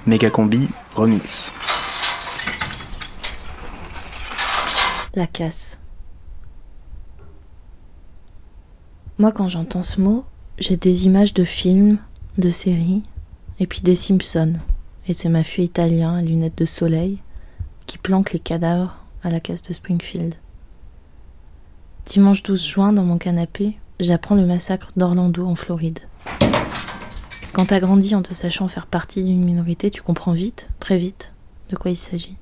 Méga combi remix. La casse. Moi, quand j'entends ce mot, j'ai des images de films, de séries, et puis des Simpsons. Et c'est ma fille italien à lunettes de soleil qui planque les cadavres à la casse de Springfield. Dimanche 12 juin, dans mon canapé, j'apprends le massacre d'Orlando en Floride. Quand t'as grandi en te sachant faire partie d'une minorité, tu comprends vite, très vite, de quoi il s'agit.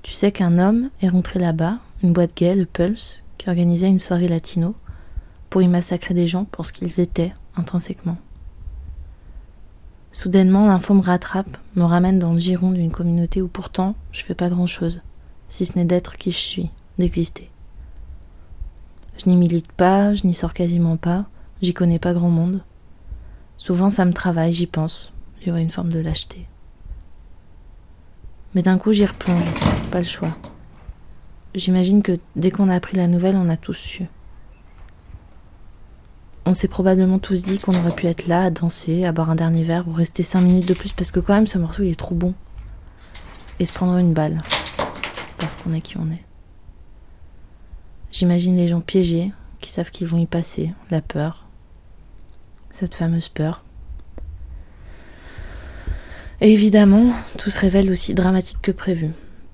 Tu sais qu'un homme est rentré là-bas, une boîte gay, le Pulse, qui organisait une soirée latino, pour y massacrer des gens pour ce qu'ils étaient intrinsèquement. Soudainement, l'info me rattrape, me ramène dans le giron d'une communauté où pourtant je fais pas grand chose, si ce n'est d'être qui je suis, d'exister. Je n'y milite pas, je n'y sors quasiment pas, j'y connais pas grand monde. Souvent ça me travaille, j'y pense, j'y une forme de lâcheté. Mais d'un coup j'y replonge, pas le choix. J'imagine que dès qu'on a appris la nouvelle, on a tous su. On s'est probablement tous dit qu'on aurait pu être là à danser, à boire un dernier verre ou rester cinq minutes de plus parce que quand même ce morceau il est trop bon. Et se prendre une balle. Parce qu'on est qui on est. J'imagine les gens piégés, qui savent qu'ils vont y passer, la peur, cette fameuse peur. Et évidemment, tout se révèle aussi dramatique que prévu.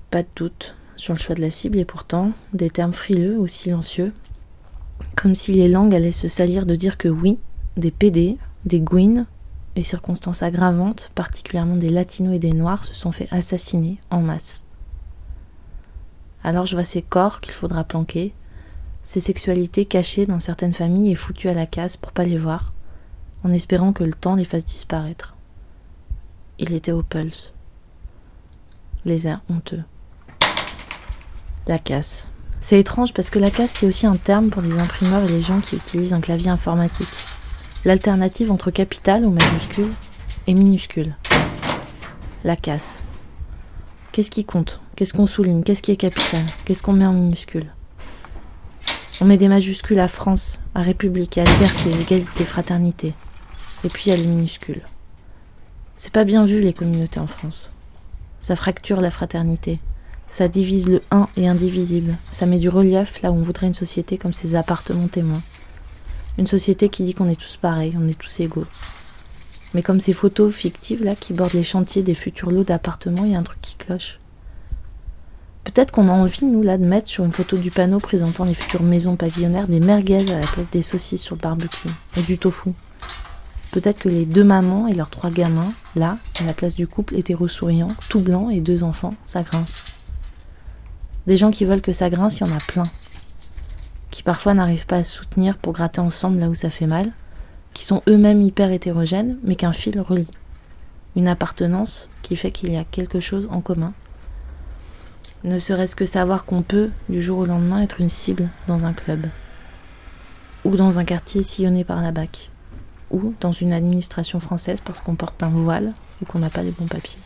Pas de doute sur le choix de la cible et pourtant des termes frileux ou silencieux, comme si les langues allaient se salir de dire que oui, des PD, des Gwyn et circonstances aggravantes, particulièrement des latinos et des noirs, se sont fait assassiner en masse. Alors je vois ces corps qu'il faudra planquer, ces sexualités cachées dans certaines familles et foutues à la casse pour pas les voir, en espérant que le temps les fasse disparaître. Il était au pulse. Les airs honteux. La casse. C'est étrange parce que la casse, c'est aussi un terme pour les imprimeurs et les gens qui utilisent un clavier informatique. L'alternative entre capital ou majuscule et minuscule. La casse. Qu'est-ce qui compte? Qu'est-ce qu'on souligne? Qu'est-ce qui est capital? Qu'est-ce qu'on met en minuscule? On met des majuscules à France, à République, à liberté, égalité, fraternité. Et puis les minuscules. C'est pas bien vu les communautés en France. Ça fracture la fraternité. Ça divise le un et indivisible. Ça met du relief là où on voudrait une société comme ces appartements témoins. Une société qui dit qu'on est tous pareils, on est tous égaux. Mais comme ces photos fictives là qui bordent les chantiers des futurs lots d'appartements, il y a un truc qui cloche. Peut-être qu'on a envie, nous, là, de mettre sur une photo du panneau présentant les futures maisons pavillonnaires des merguez à la place des saucisses sur le barbecue et du tofu. Peut-être que les deux mamans et leurs trois gamins, là, à la place du couple hétéro-souriant, tout blanc et deux enfants, ça grince. Des gens qui veulent que ça grince, il y en a plein. Qui parfois n'arrivent pas à se soutenir pour gratter ensemble là où ça fait mal, qui sont eux-mêmes hyper hétérogènes, mais qu'un fil relie. Une appartenance qui fait qu'il y a quelque chose en commun. Ne serait-ce que savoir qu'on peut, du jour au lendemain, être une cible dans un club. Ou dans un quartier sillonné par la BAC. Ou dans une administration française parce qu'on porte un voile ou qu'on n'a pas les bons papiers.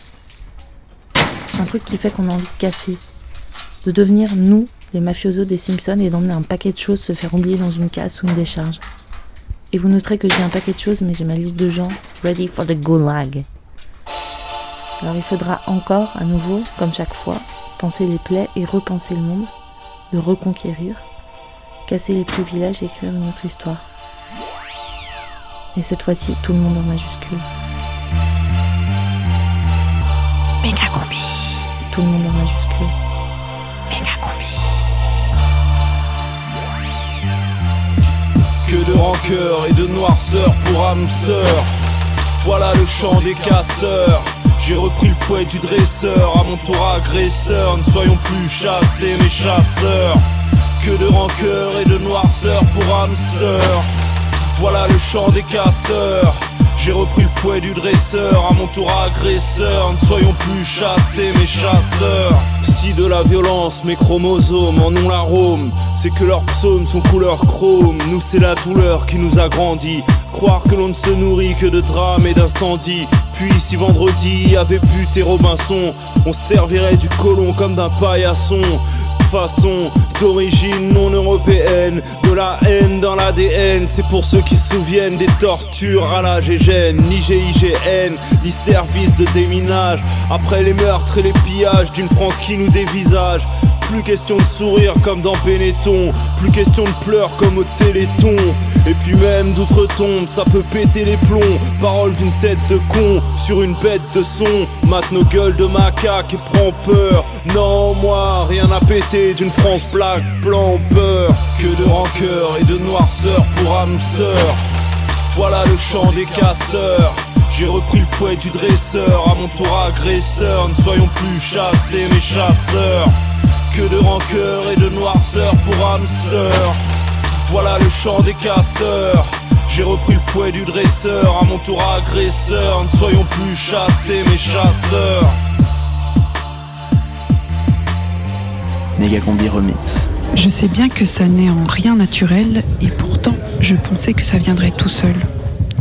Un truc qui fait qu'on a envie de casser, de devenir nous, les mafiosos des Simpsons, et d'emmener un paquet de choses se faire oublier dans une casse ou une décharge. Et vous noterez que j'ai un paquet de choses, mais j'ai ma liste de gens ready for the gulag. Alors il faudra encore, à nouveau, comme chaque fois, penser les plaies et repenser le monde, le reconquérir, casser les privilèges et écrire une autre histoire. Et cette fois-ci, tout le monde en majuscule. Méga combi. Tout le monde en majuscule. Méga combi. Que de rancœur et de noirceur pour âme sœur. Voilà le chant des casseurs. J'ai repris le fouet du dresseur, à mon tour agresseur. Ne soyons plus chassés, mes chasseurs. Que de rancœur et de noirceur pour âme sœur. Voilà le chant des casseurs. J'ai repris le fouet du dresseur, à mon tour agresseur. Ne soyons plus chassés, mes chasseurs. Si de la violence, mes chromosomes en ont l'arôme, c'est que leurs psaumes sont couleur chrome. Nous, c'est la douleur qui nous a grandi. Croire que l'on ne se nourrit que de drames et d'incendies. Puis, si vendredi avait buté Robinson, on servirait du colon comme d'un paillasson d'origine non européenne, de la haine dans l'ADN. C'est pour ceux qui se souviennent des tortures à la GGN, ni GIGN, ni service de déminage. Après les meurtres et les pillages d'une France qui nous dévisage. Plus question de sourire comme dans Benetton, plus question de pleurs comme au Téléthon. Et puis même d'outre-tombe, ça peut péter les plombs. Parole d'une tête de con sur une bête de son. Mate nos gueules de macaque et prend peur. Non, moi, rien à péter d'une France black, blanc, peur. Que de rancœur et de noirceur pour âme sœur. Voilà le chant des casseurs. J'ai repris le fouet du dresseur, à mon tour agresseur. Ne soyons plus chassés, mes chasseurs. Que de rancœur et de noirceur pour âme sœur. Voilà le chant des casseurs. J'ai repris le fouet du dresseur, à mon tour agresseur. Ne soyons plus chassés, mes chasseurs. Méga combi remix. Je sais bien que ça n'est en rien naturel et pourtant je pensais que ça viendrait tout seul,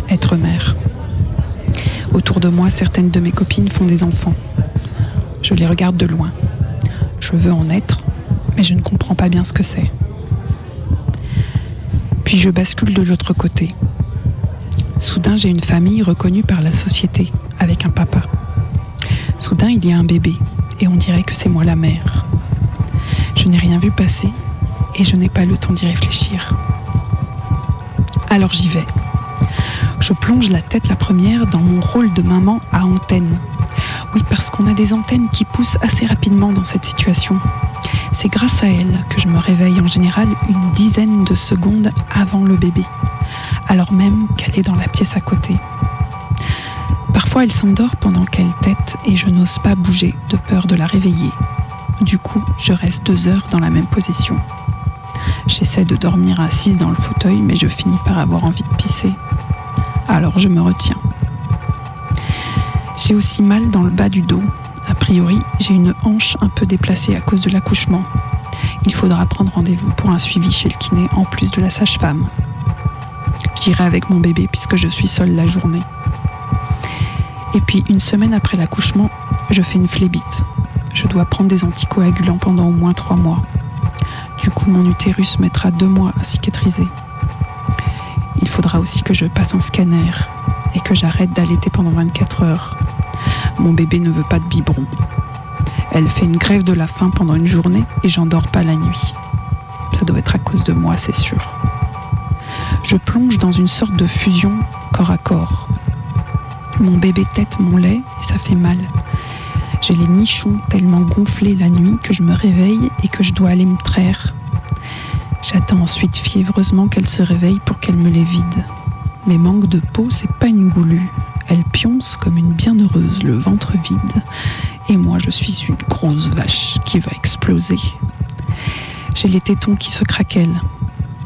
être mère. Autour de moi, certaines de mes copines font des enfants. Je les regarde de loin. Je veux en être, mais je ne comprends pas bien ce que c'est. Puis je bascule de l'autre côté. Soudain, j'ai une famille reconnue par la société, avec un papa. Soudain, il y a un bébé, et on dirait que c'est moi la mère. Je n'ai rien vu passer, et je n'ai pas le temps d'y réfléchir. Alors j'y vais. Je plonge la tête la première dans mon rôle de maman à antenne. Oui, parce qu'on a des antennes qui poussent assez rapidement dans cette situation. C'est grâce à elles que je me réveille en général une dizaine de secondes avant le bébé, alors même qu'elle est dans la pièce à côté. Parfois, elle s'endort pendant qu'elle tète et je n'ose pas bouger de peur de la réveiller. Du coup, je reste deux heures dans la même position. J'essaie de dormir assise dans le fauteuil, mais je finis par avoir envie de pisser. Alors je me retiens. J'ai aussi mal dans le bas du dos. A priori, j'ai une hanche un peu déplacée à cause de l'accouchement. Il faudra prendre rendez-vous pour un suivi chez le kiné en plus de la sage-femme. J'irai avec mon bébé puisque je suis seule la journée. Et puis une semaine après l'accouchement, je fais une phlébite. Je dois prendre des anticoagulants pendant au moins trois mois. Du coup, mon utérus mettra deux mois à cicatriser. Il faudra aussi que je passe un scanner et que j'arrête d'allaiter pendant 24 heures. Mon bébé ne veut pas de biberon. Elle fait une grève de la faim pendant une journée et j'en dors pas la nuit. Ça doit être à cause de moi, c'est sûr. Je plonge dans une sorte de fusion corps à corps. Mon bébé tête mon lait et ça fait mal. J'ai les nichons tellement gonflés la nuit que je me réveille et que je dois aller me traire. J'attends ensuite fiévreusement qu'elle se réveille pour qu'elle me les vide. Mais manque de peau, c'est pas une goulue. Elle pionce comme une bienheureuse, le ventre vide. Et moi, je suis une grosse vache qui va exploser. J'ai les tétons qui se craquellent.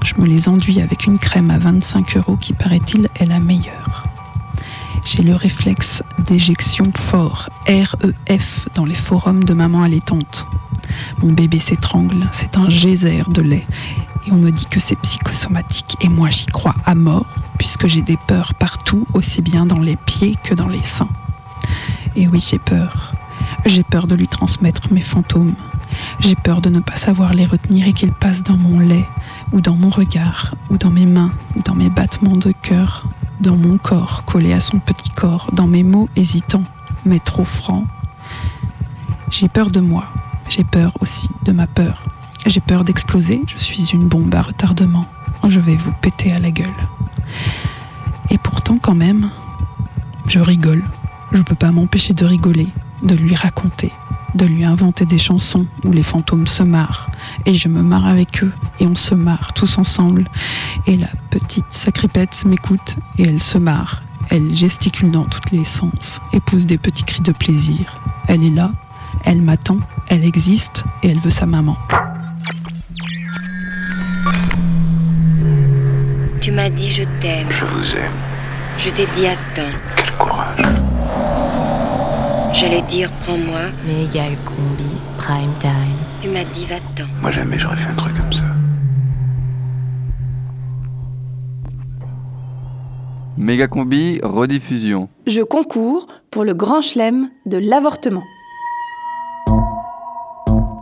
Je me les enduis avec une crème à 25 euros qui, paraît-il, est la meilleure. J'ai le réflexe d'éjection fort, REF, dans les forums de maman allaitante. Mon bébé s'étrangle, c'est un geyser de lait. Et on me dit que c'est psychosomatique. Et moi, j'y crois à mort, puisque j'ai des peurs partout, aussi bien dans les pieds que dans les seins. Et oui, j'ai peur. J'ai peur de lui transmettre mes fantômes. J'ai peur de ne pas savoir les retenir et qu'ils passent dans mon lait, ou dans mon regard, ou dans mes mains, ou dans mes battements de cœur, dans mon corps collé à son petit corps, dans mes mots hésitants, mais trop francs. J'ai peur de moi, j'ai peur aussi de ma peur. J'ai peur d'exploser, je suis une bombe à retardement. Je vais vous péter à la gueule. Quand même, je rigole. Je peux pas m'empêcher de rigoler, de lui raconter, de lui inventer des chansons où les fantômes se marrent. Et je me marre avec eux, et on se marre tous ensemble. Et la petite sacripette m'écoute, et elle se marre. Elle gesticule dans tous les sens, et pousse des petits cris de plaisir. Elle est là, elle m'attend, elle existe, et elle veut sa maman. Tu m'as dit je t'aime. Je vous aime. Je t'ai dit attends. Quel courage. J'allais dire prends-moi. Méga combi, prime time. Tu m'as dit va-t'en. Moi jamais j'aurais fait un truc comme ça. Méga combi, rediffusion. Je concours pour le grand chelem de l'avortement.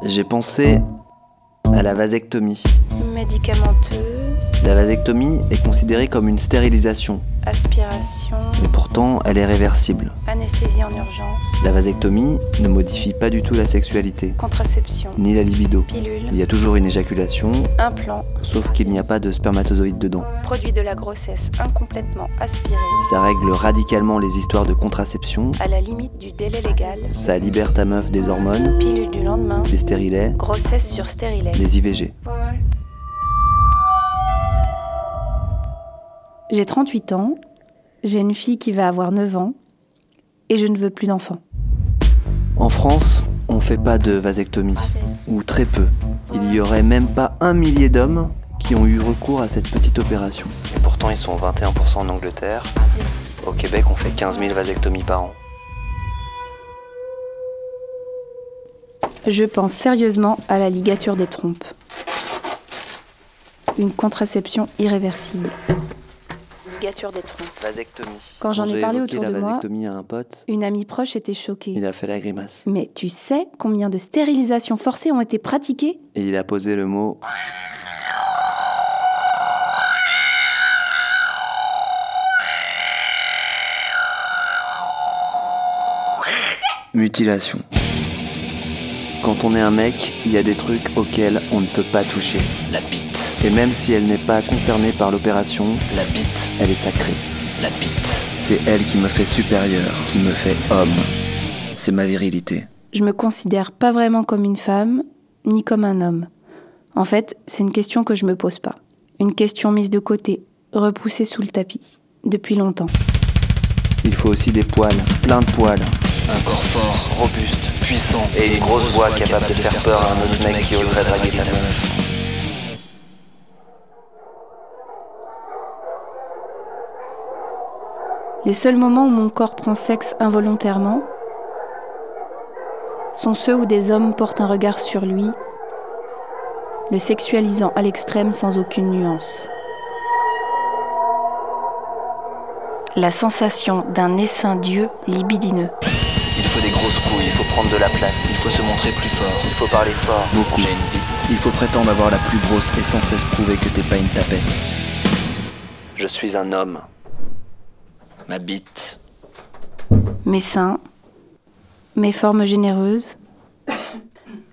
J'ai pensé à la vasectomie. Médicamenteux, La vasectomie est considérée comme une stérilisation, aspiration, mais pourtant elle est réversible. anesthésie en urgence, La vasectomie ne modifie pas du tout la sexualité, contraception, ni la libido. pilule, Il y a toujours une éjaculation, implant, sauf qu'il n'y a pas de spermatozoïdes dedans. produit de la grossesse incomplètement aspiré, Ça règle radicalement les histoires de contraception, à la limite du délai légal, ça libère ta meuf des hormones, pilule du lendemain, des stérilets, grossesse sur stérilet. des IVG. J'ai 38 ans, j'ai une fille qui va avoir 9 ans, et je ne veux plus d'enfants. En France, on fait pas de vasectomie, ou très peu. Il y aurait même pas un millier d'hommes qui ont eu recours à cette petite opération. Et pourtant, ils sont 21% en Angleterre. Au Québec, on fait 15 000 vasectomies par an. Je pense sérieusement à la ligature des trompes. Une contraception irréversible. Ligature des trompes. Vasectomie. Quand j'en ai parlé autour la de moi, à un pote, une amie proche était choquée. il a fait la grimace. Mais tu sais combien de stérilisations forcées ont été pratiquées? Et il a posé le mot mutilation. Quand on est un mec, il y a des trucs auxquels on ne peut pas toucher. La bite. Et même si elle n'est pas concernée par l'opération, la bite, elle est sacrée. La bite. C'est elle qui me fait supérieur, qui me fait homme. C'est ma virilité. Je me considère pas vraiment comme une femme, ni comme un homme. En fait, c'est une question que je me pose pas. Une question mise de côté, repoussée sous le tapis, depuis longtemps. Il faut aussi des poils, plein de poils. Un corps fort, robuste, puissant et une grosse voix capable de faire peur à un autre mec qui oserait draguer ta meuf. Les seuls moments où mon corps prend sexe involontairement sont ceux où des hommes portent un regard sur lui, le sexualisant à l'extrême sans aucune nuance. La sensation d'un essaim Dieu libidineux. Il faut des grosses couilles, il faut prendre de la place, il faut se montrer plus fort, il faut parler fort. Beaucoup. J'ai une bite. Il faut prétendre avoir la plus grosse et sans cesse prouver que t'es pas une tapette. Je suis un homme. Ma bite. Mes seins, mes formes généreuses.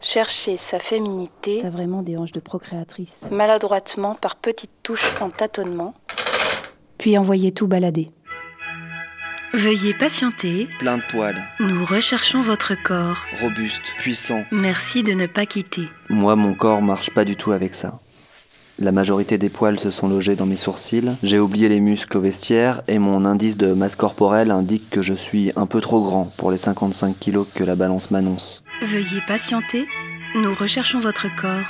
Chercher sa féminité. T'as vraiment des hanches de procréatrice. Maladroitement, par petites touches en tâtonnement. Puis envoyer tout balader. Veuillez patienter. Plein de poils, Nous recherchons votre corps. robuste, puissant. Merci de ne pas quitter. Moi, mon corps marche pas du tout avec ça. La majorité des poils se sont logés dans mes sourcils, j'ai oublié les muscles au vestiaire et mon indice de masse corporelle indique que je suis un peu trop grand pour les 55 kilos que la balance m'annonce. Veuillez patienter. Nous recherchons votre corps.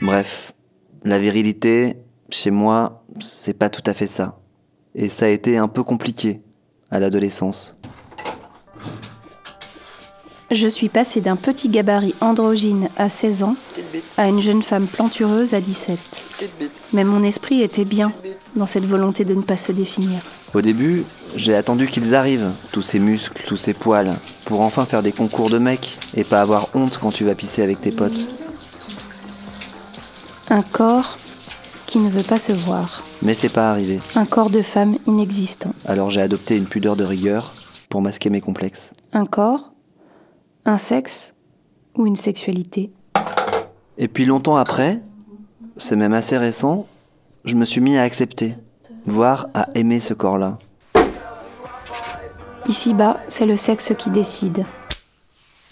Bref, la virilité, chez moi, c'est pas tout à fait ça. Et ça a été un peu compliqué à l'adolescence. Je suis passée d'un petit gabarit androgyne à 16 ans à une jeune femme plantureuse à 17. Mais mon esprit était bien dans cette volonté de ne pas se définir. Au début, j'ai attendu qu'ils arrivent, tous ces muscles, tous ces poils, pour enfin faire des concours de mecs et pas avoir honte quand tu vas pisser avec tes potes. Un corps qui ne veut pas se voir. Mais c'est pas arrivé. Un corps de femme inexistant. Alors j'ai adopté une pudeur de rigueur pour masquer mes complexes. Un corps, un sexe ou une sexualité? Et puis longtemps après, c'est même assez récent, je me suis mis à accepter, voire à aimer ce corps-là. Ici-bas, c'est le sexe qui décide.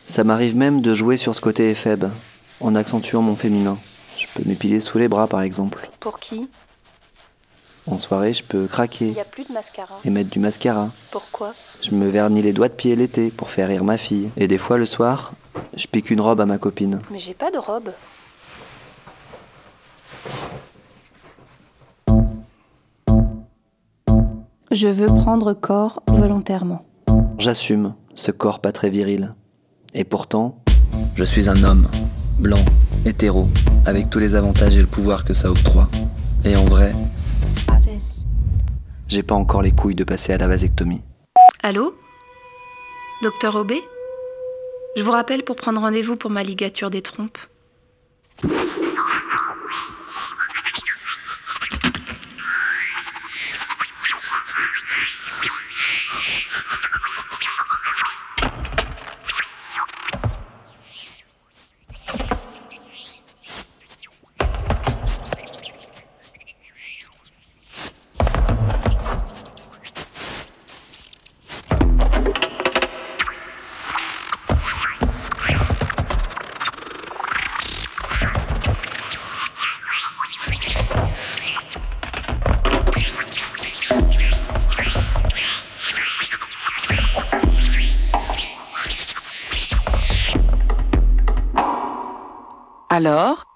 Ça m'arrive même de jouer sur ce côté éphèbe, en accentuant mon féminin. Je peux m'épiler sous les bras par exemple. Pour qui? En soirée, je peux craquer a plus de mascara. et mettre du mascara. Pourquoi? Je me vernis les doigts de pied l'été pour faire rire ma fille. Et des fois le soir, je pique une robe à ma copine. Mais j'ai pas de robe. Je veux prendre corps volontairement. J'assume ce corps pas très viril. Et pourtant, je suis un homme, blanc, hétéro, avec tous les avantages et le pouvoir que ça octroie. Et en vrai, j'ai pas encore les couilles de passer à la vasectomie. Allô? Docteur Aubé? Je vous rappelle pour prendre rendez-vous pour ma ligature des trompes. Alors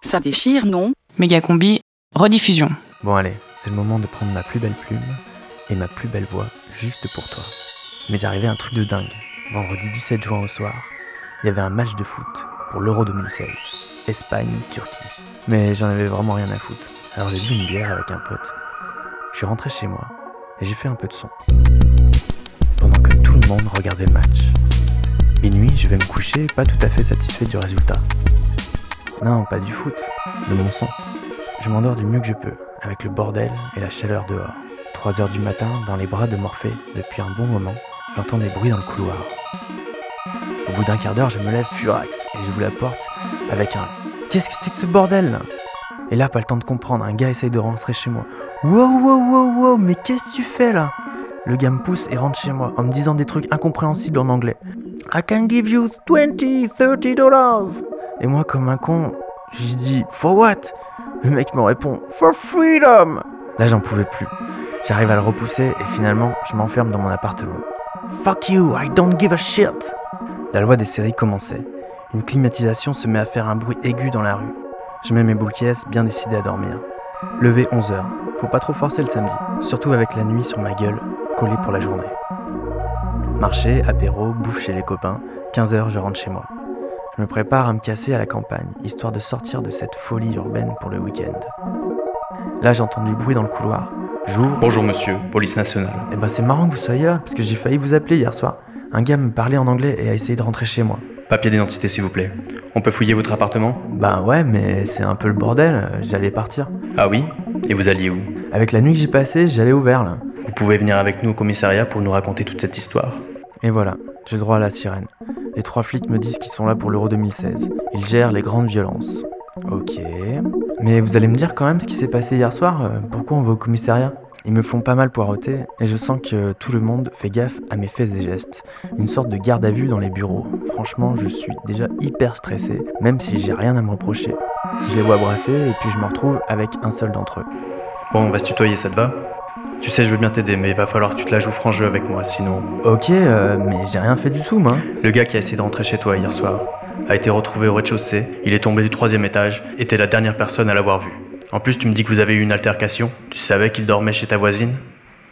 Ça déchire, non? Mégacombi, rediffusion. Bon allez, c'est le moment de prendre ma plus belle plume et ma plus belle voix juste pour toi. Il m'est arrivé un truc de dingue. Vendredi 17 juin au soir, il y avait un match de foot pour l'Euro 2016. Espagne-Turquie. Mais j'en avais vraiment rien à foutre. Alors j'ai bu une bière avec un pote. Je suis rentré chez moi et j'ai fait un peu de son. Pendant que tout le monde regardait le match. Minuit, je vais me coucher pas tout à fait satisfait du résultat. Non, pas du foot, de mon son. Je m'endors du mieux que je peux, avec le bordel et la chaleur dehors. 3 heures du matin, dans les bras de Morphée, depuis un bon moment, j'entends des bruits dans le couloir. Au bout d'un quart d'heure, je me lève furax et j'ouvre la porte avec un Qu'est-ce que c'est que ce bordel? Et là, pas le temps de comprendre, un gars essaye de rentrer chez moi. Wow, wow, wow, wow, mais qu'est-ce que tu fais là? Le gars me pousse et rentre chez moi en me disant des trucs incompréhensibles en anglais. I can give you 20, 30 dollars. Et moi, comme un con, j'ai dit For what? Le mec me répond For freedom Là, j'en pouvais plus. J'arrive à le repousser et finalement, je m'enferme dans mon appartement. Fuck you, I don't give a shit La loi des séries commençait. Une climatisation se met à faire un bruit aigu dans la rue. Je mets mes boules bien décidé à dormir. Levé 11h. Faut pas trop forcer le samedi, surtout avec la nuit sur ma gueule, collée pour la journée. Marché, apéro, bouffe chez les copains. 15h, je rentre chez moi. Je me prépare à me casser à la campagne, histoire de sortir de cette folie urbaine pour le week-end. Là, j'entends du bruit dans le couloir. J'ouvre. Bonjour monsieur, police nationale. Eh ben, c'est marrant que vous soyez là, parce que j'ai failli vous appeler hier soir. Un gars me parlait en anglais et a essayé de rentrer chez moi. Papier d'identité s'il vous plaît. On peut fouiller votre appartement? Bah ouais, mais c'est un peu le bordel, j'allais partir. Ah oui? Et vous alliez où? Avec la nuit que j'ai passée, j'allais au vert là. Vous pouvez venir avec nous au commissariat pour nous raconter toute cette histoire. Et voilà, j'ai le droit à la sirène. Les trois flics me disent qu'ils sont là pour l'Euro 2016. Ils gèrent les grandes violences. Ok. Mais vous allez me dire quand même ce qui s'est passé hier soir euh, Pourquoi on va au commissariat? Ils me font pas mal poireauter et je sens que tout le monde fait gaffe à mes faits et gestes. Une sorte de garde à vue dans les bureaux. Franchement, je suis déjà hyper stressé, même si j'ai rien à me reprocher. Je les vois brasser et puis je me retrouve avec un seul d'entre eux. Bon, on va se tutoyer, ça te va? Tu sais, je veux bien t'aider, mais il va falloir que tu te la joues franc jeu avec moi, sinon. Ok, euh, mais j'ai rien fait du tout, moi. Le gars qui a essayé de rentrer chez toi hier soir a été retrouvé au rez-de-chaussée, il est tombé du troisième étage, et t'es la dernière personne à l'avoir vu. En plus, tu me dis que vous avez eu une altercation, tu savais qu'il dormait chez ta voisine?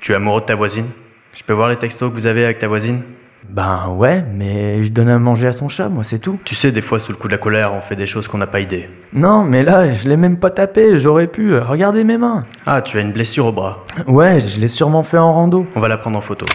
Tu es amoureux de ta voisine? Je peux voir les textos que vous avez avec ta voisine? Ben ouais, mais je donne à manger à son chat, moi, c'est tout. Tu sais, des fois, sous le coup de la colère, on fait des choses qu'on n'a pas idée. Non, mais là, je l'ai même pas tapé, j'aurais pu. Regardez mes mains. Ah, tu as une blessure au bras. Ouais, je l'ai sûrement fait en rando. On va la prendre en photo.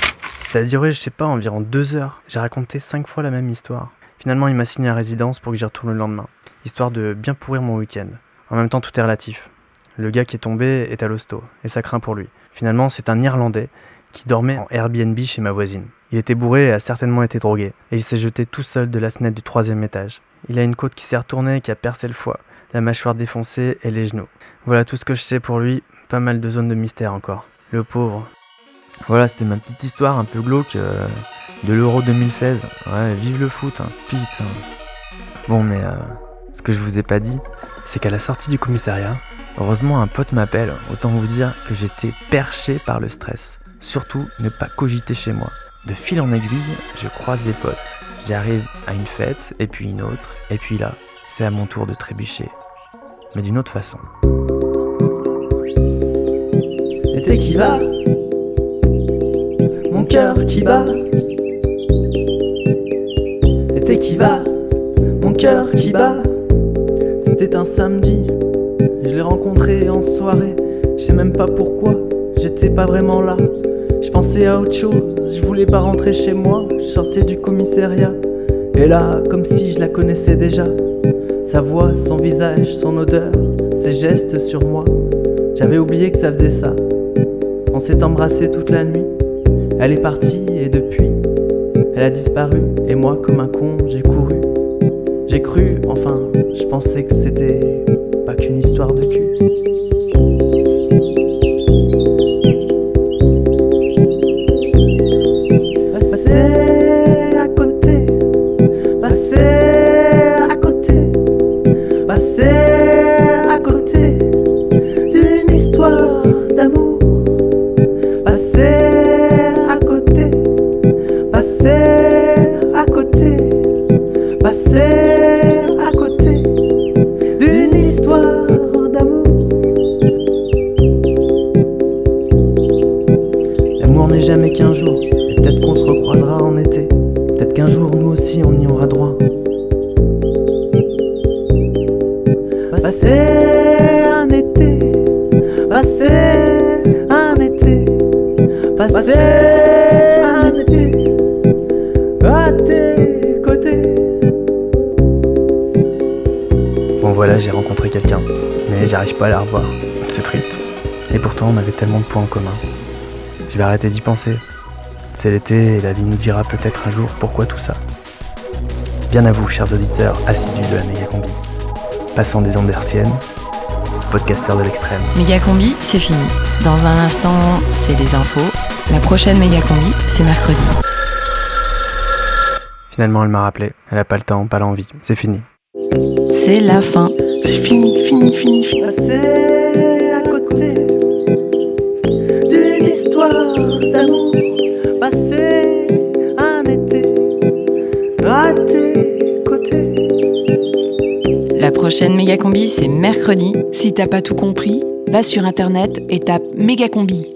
Ça a duré, je sais pas, environ deux heures. J'ai raconté cinq fois la même histoire. Finalement, il m'a signé à résidence pour que j'y retourne le lendemain, histoire de bien pourrir mon week-end. En même temps, tout est relatif. Le gars qui est tombé est à l'hosto, et ça craint pour lui. Finalement, c'est un Irlandais qui dormait en Airbnb chez ma voisine. Il était bourré et a certainement été drogué, et il s'est jeté tout seul de la fenêtre du troisième étage. Il a une côte qui s'est retournée et qui a percé le foie, la mâchoire défoncée et les genoux. Voilà tout ce que je sais pour lui, pas mal de zones de mystère encore. Le pauvre. Voilà, c'était ma petite histoire un peu glauque. euh, de l'Euro 2016. Ouais, vive le foot, hein. putain. Bon, mais euh, ce que je vous ai pas dit, c'est qu'à la sortie du commissariat, heureusement un pote m'appelle. Autant vous dire que j'étais perché par le stress. Surtout, ne pas cogiter chez moi. De fil en aiguille, je croise des potes. J'arrive à une fête, et puis une autre, et puis là, c'est à mon tour de trébucher. Mais d'une autre façon. L'été qui va, mon cœur qui bat. L'été qui va, mon cœur qui bat. C'était un samedi, je l'ai rencontré en soirée. Je sais même pas pourquoi, j'étais pas vraiment là. Je pensais à autre chose, je voulais pas rentrer chez moi. Je sortais du commissariat, et là, comme si je la connaissais déjà. Sa voix, son visage, son odeur, ses gestes sur moi. J'avais oublié que ça faisait ça. On s'est embrassé toute la nuit. Elle est partie et depuis, elle a disparu. Et moi, comme un con, j'ai couru. J'ai cru, enfin, je pensais que c'était pas qu'une histoire de cul. Passer points en commun. Je vais arrêter d'y penser. C'est l'été et la vie nous dira peut-être un jour pourquoi tout ça. Bien à vous, chers auditeurs assidus de la méga combi. Passant des ondes hertziennes, podcasteurs de l'extrême. Méga combi, c'est fini. Dans un instant, c'est les infos. La prochaine méga combi, c'est mercredi. Finalement, elle m'a rappelé. Elle a pas le temps, pas l'envie. C'est fini. C'est la fin. C'est fini, fini, fini, fini. Prochaine méga combi, c'est mercredi. Si t'as pas tout compris, va sur internet et tape méga combi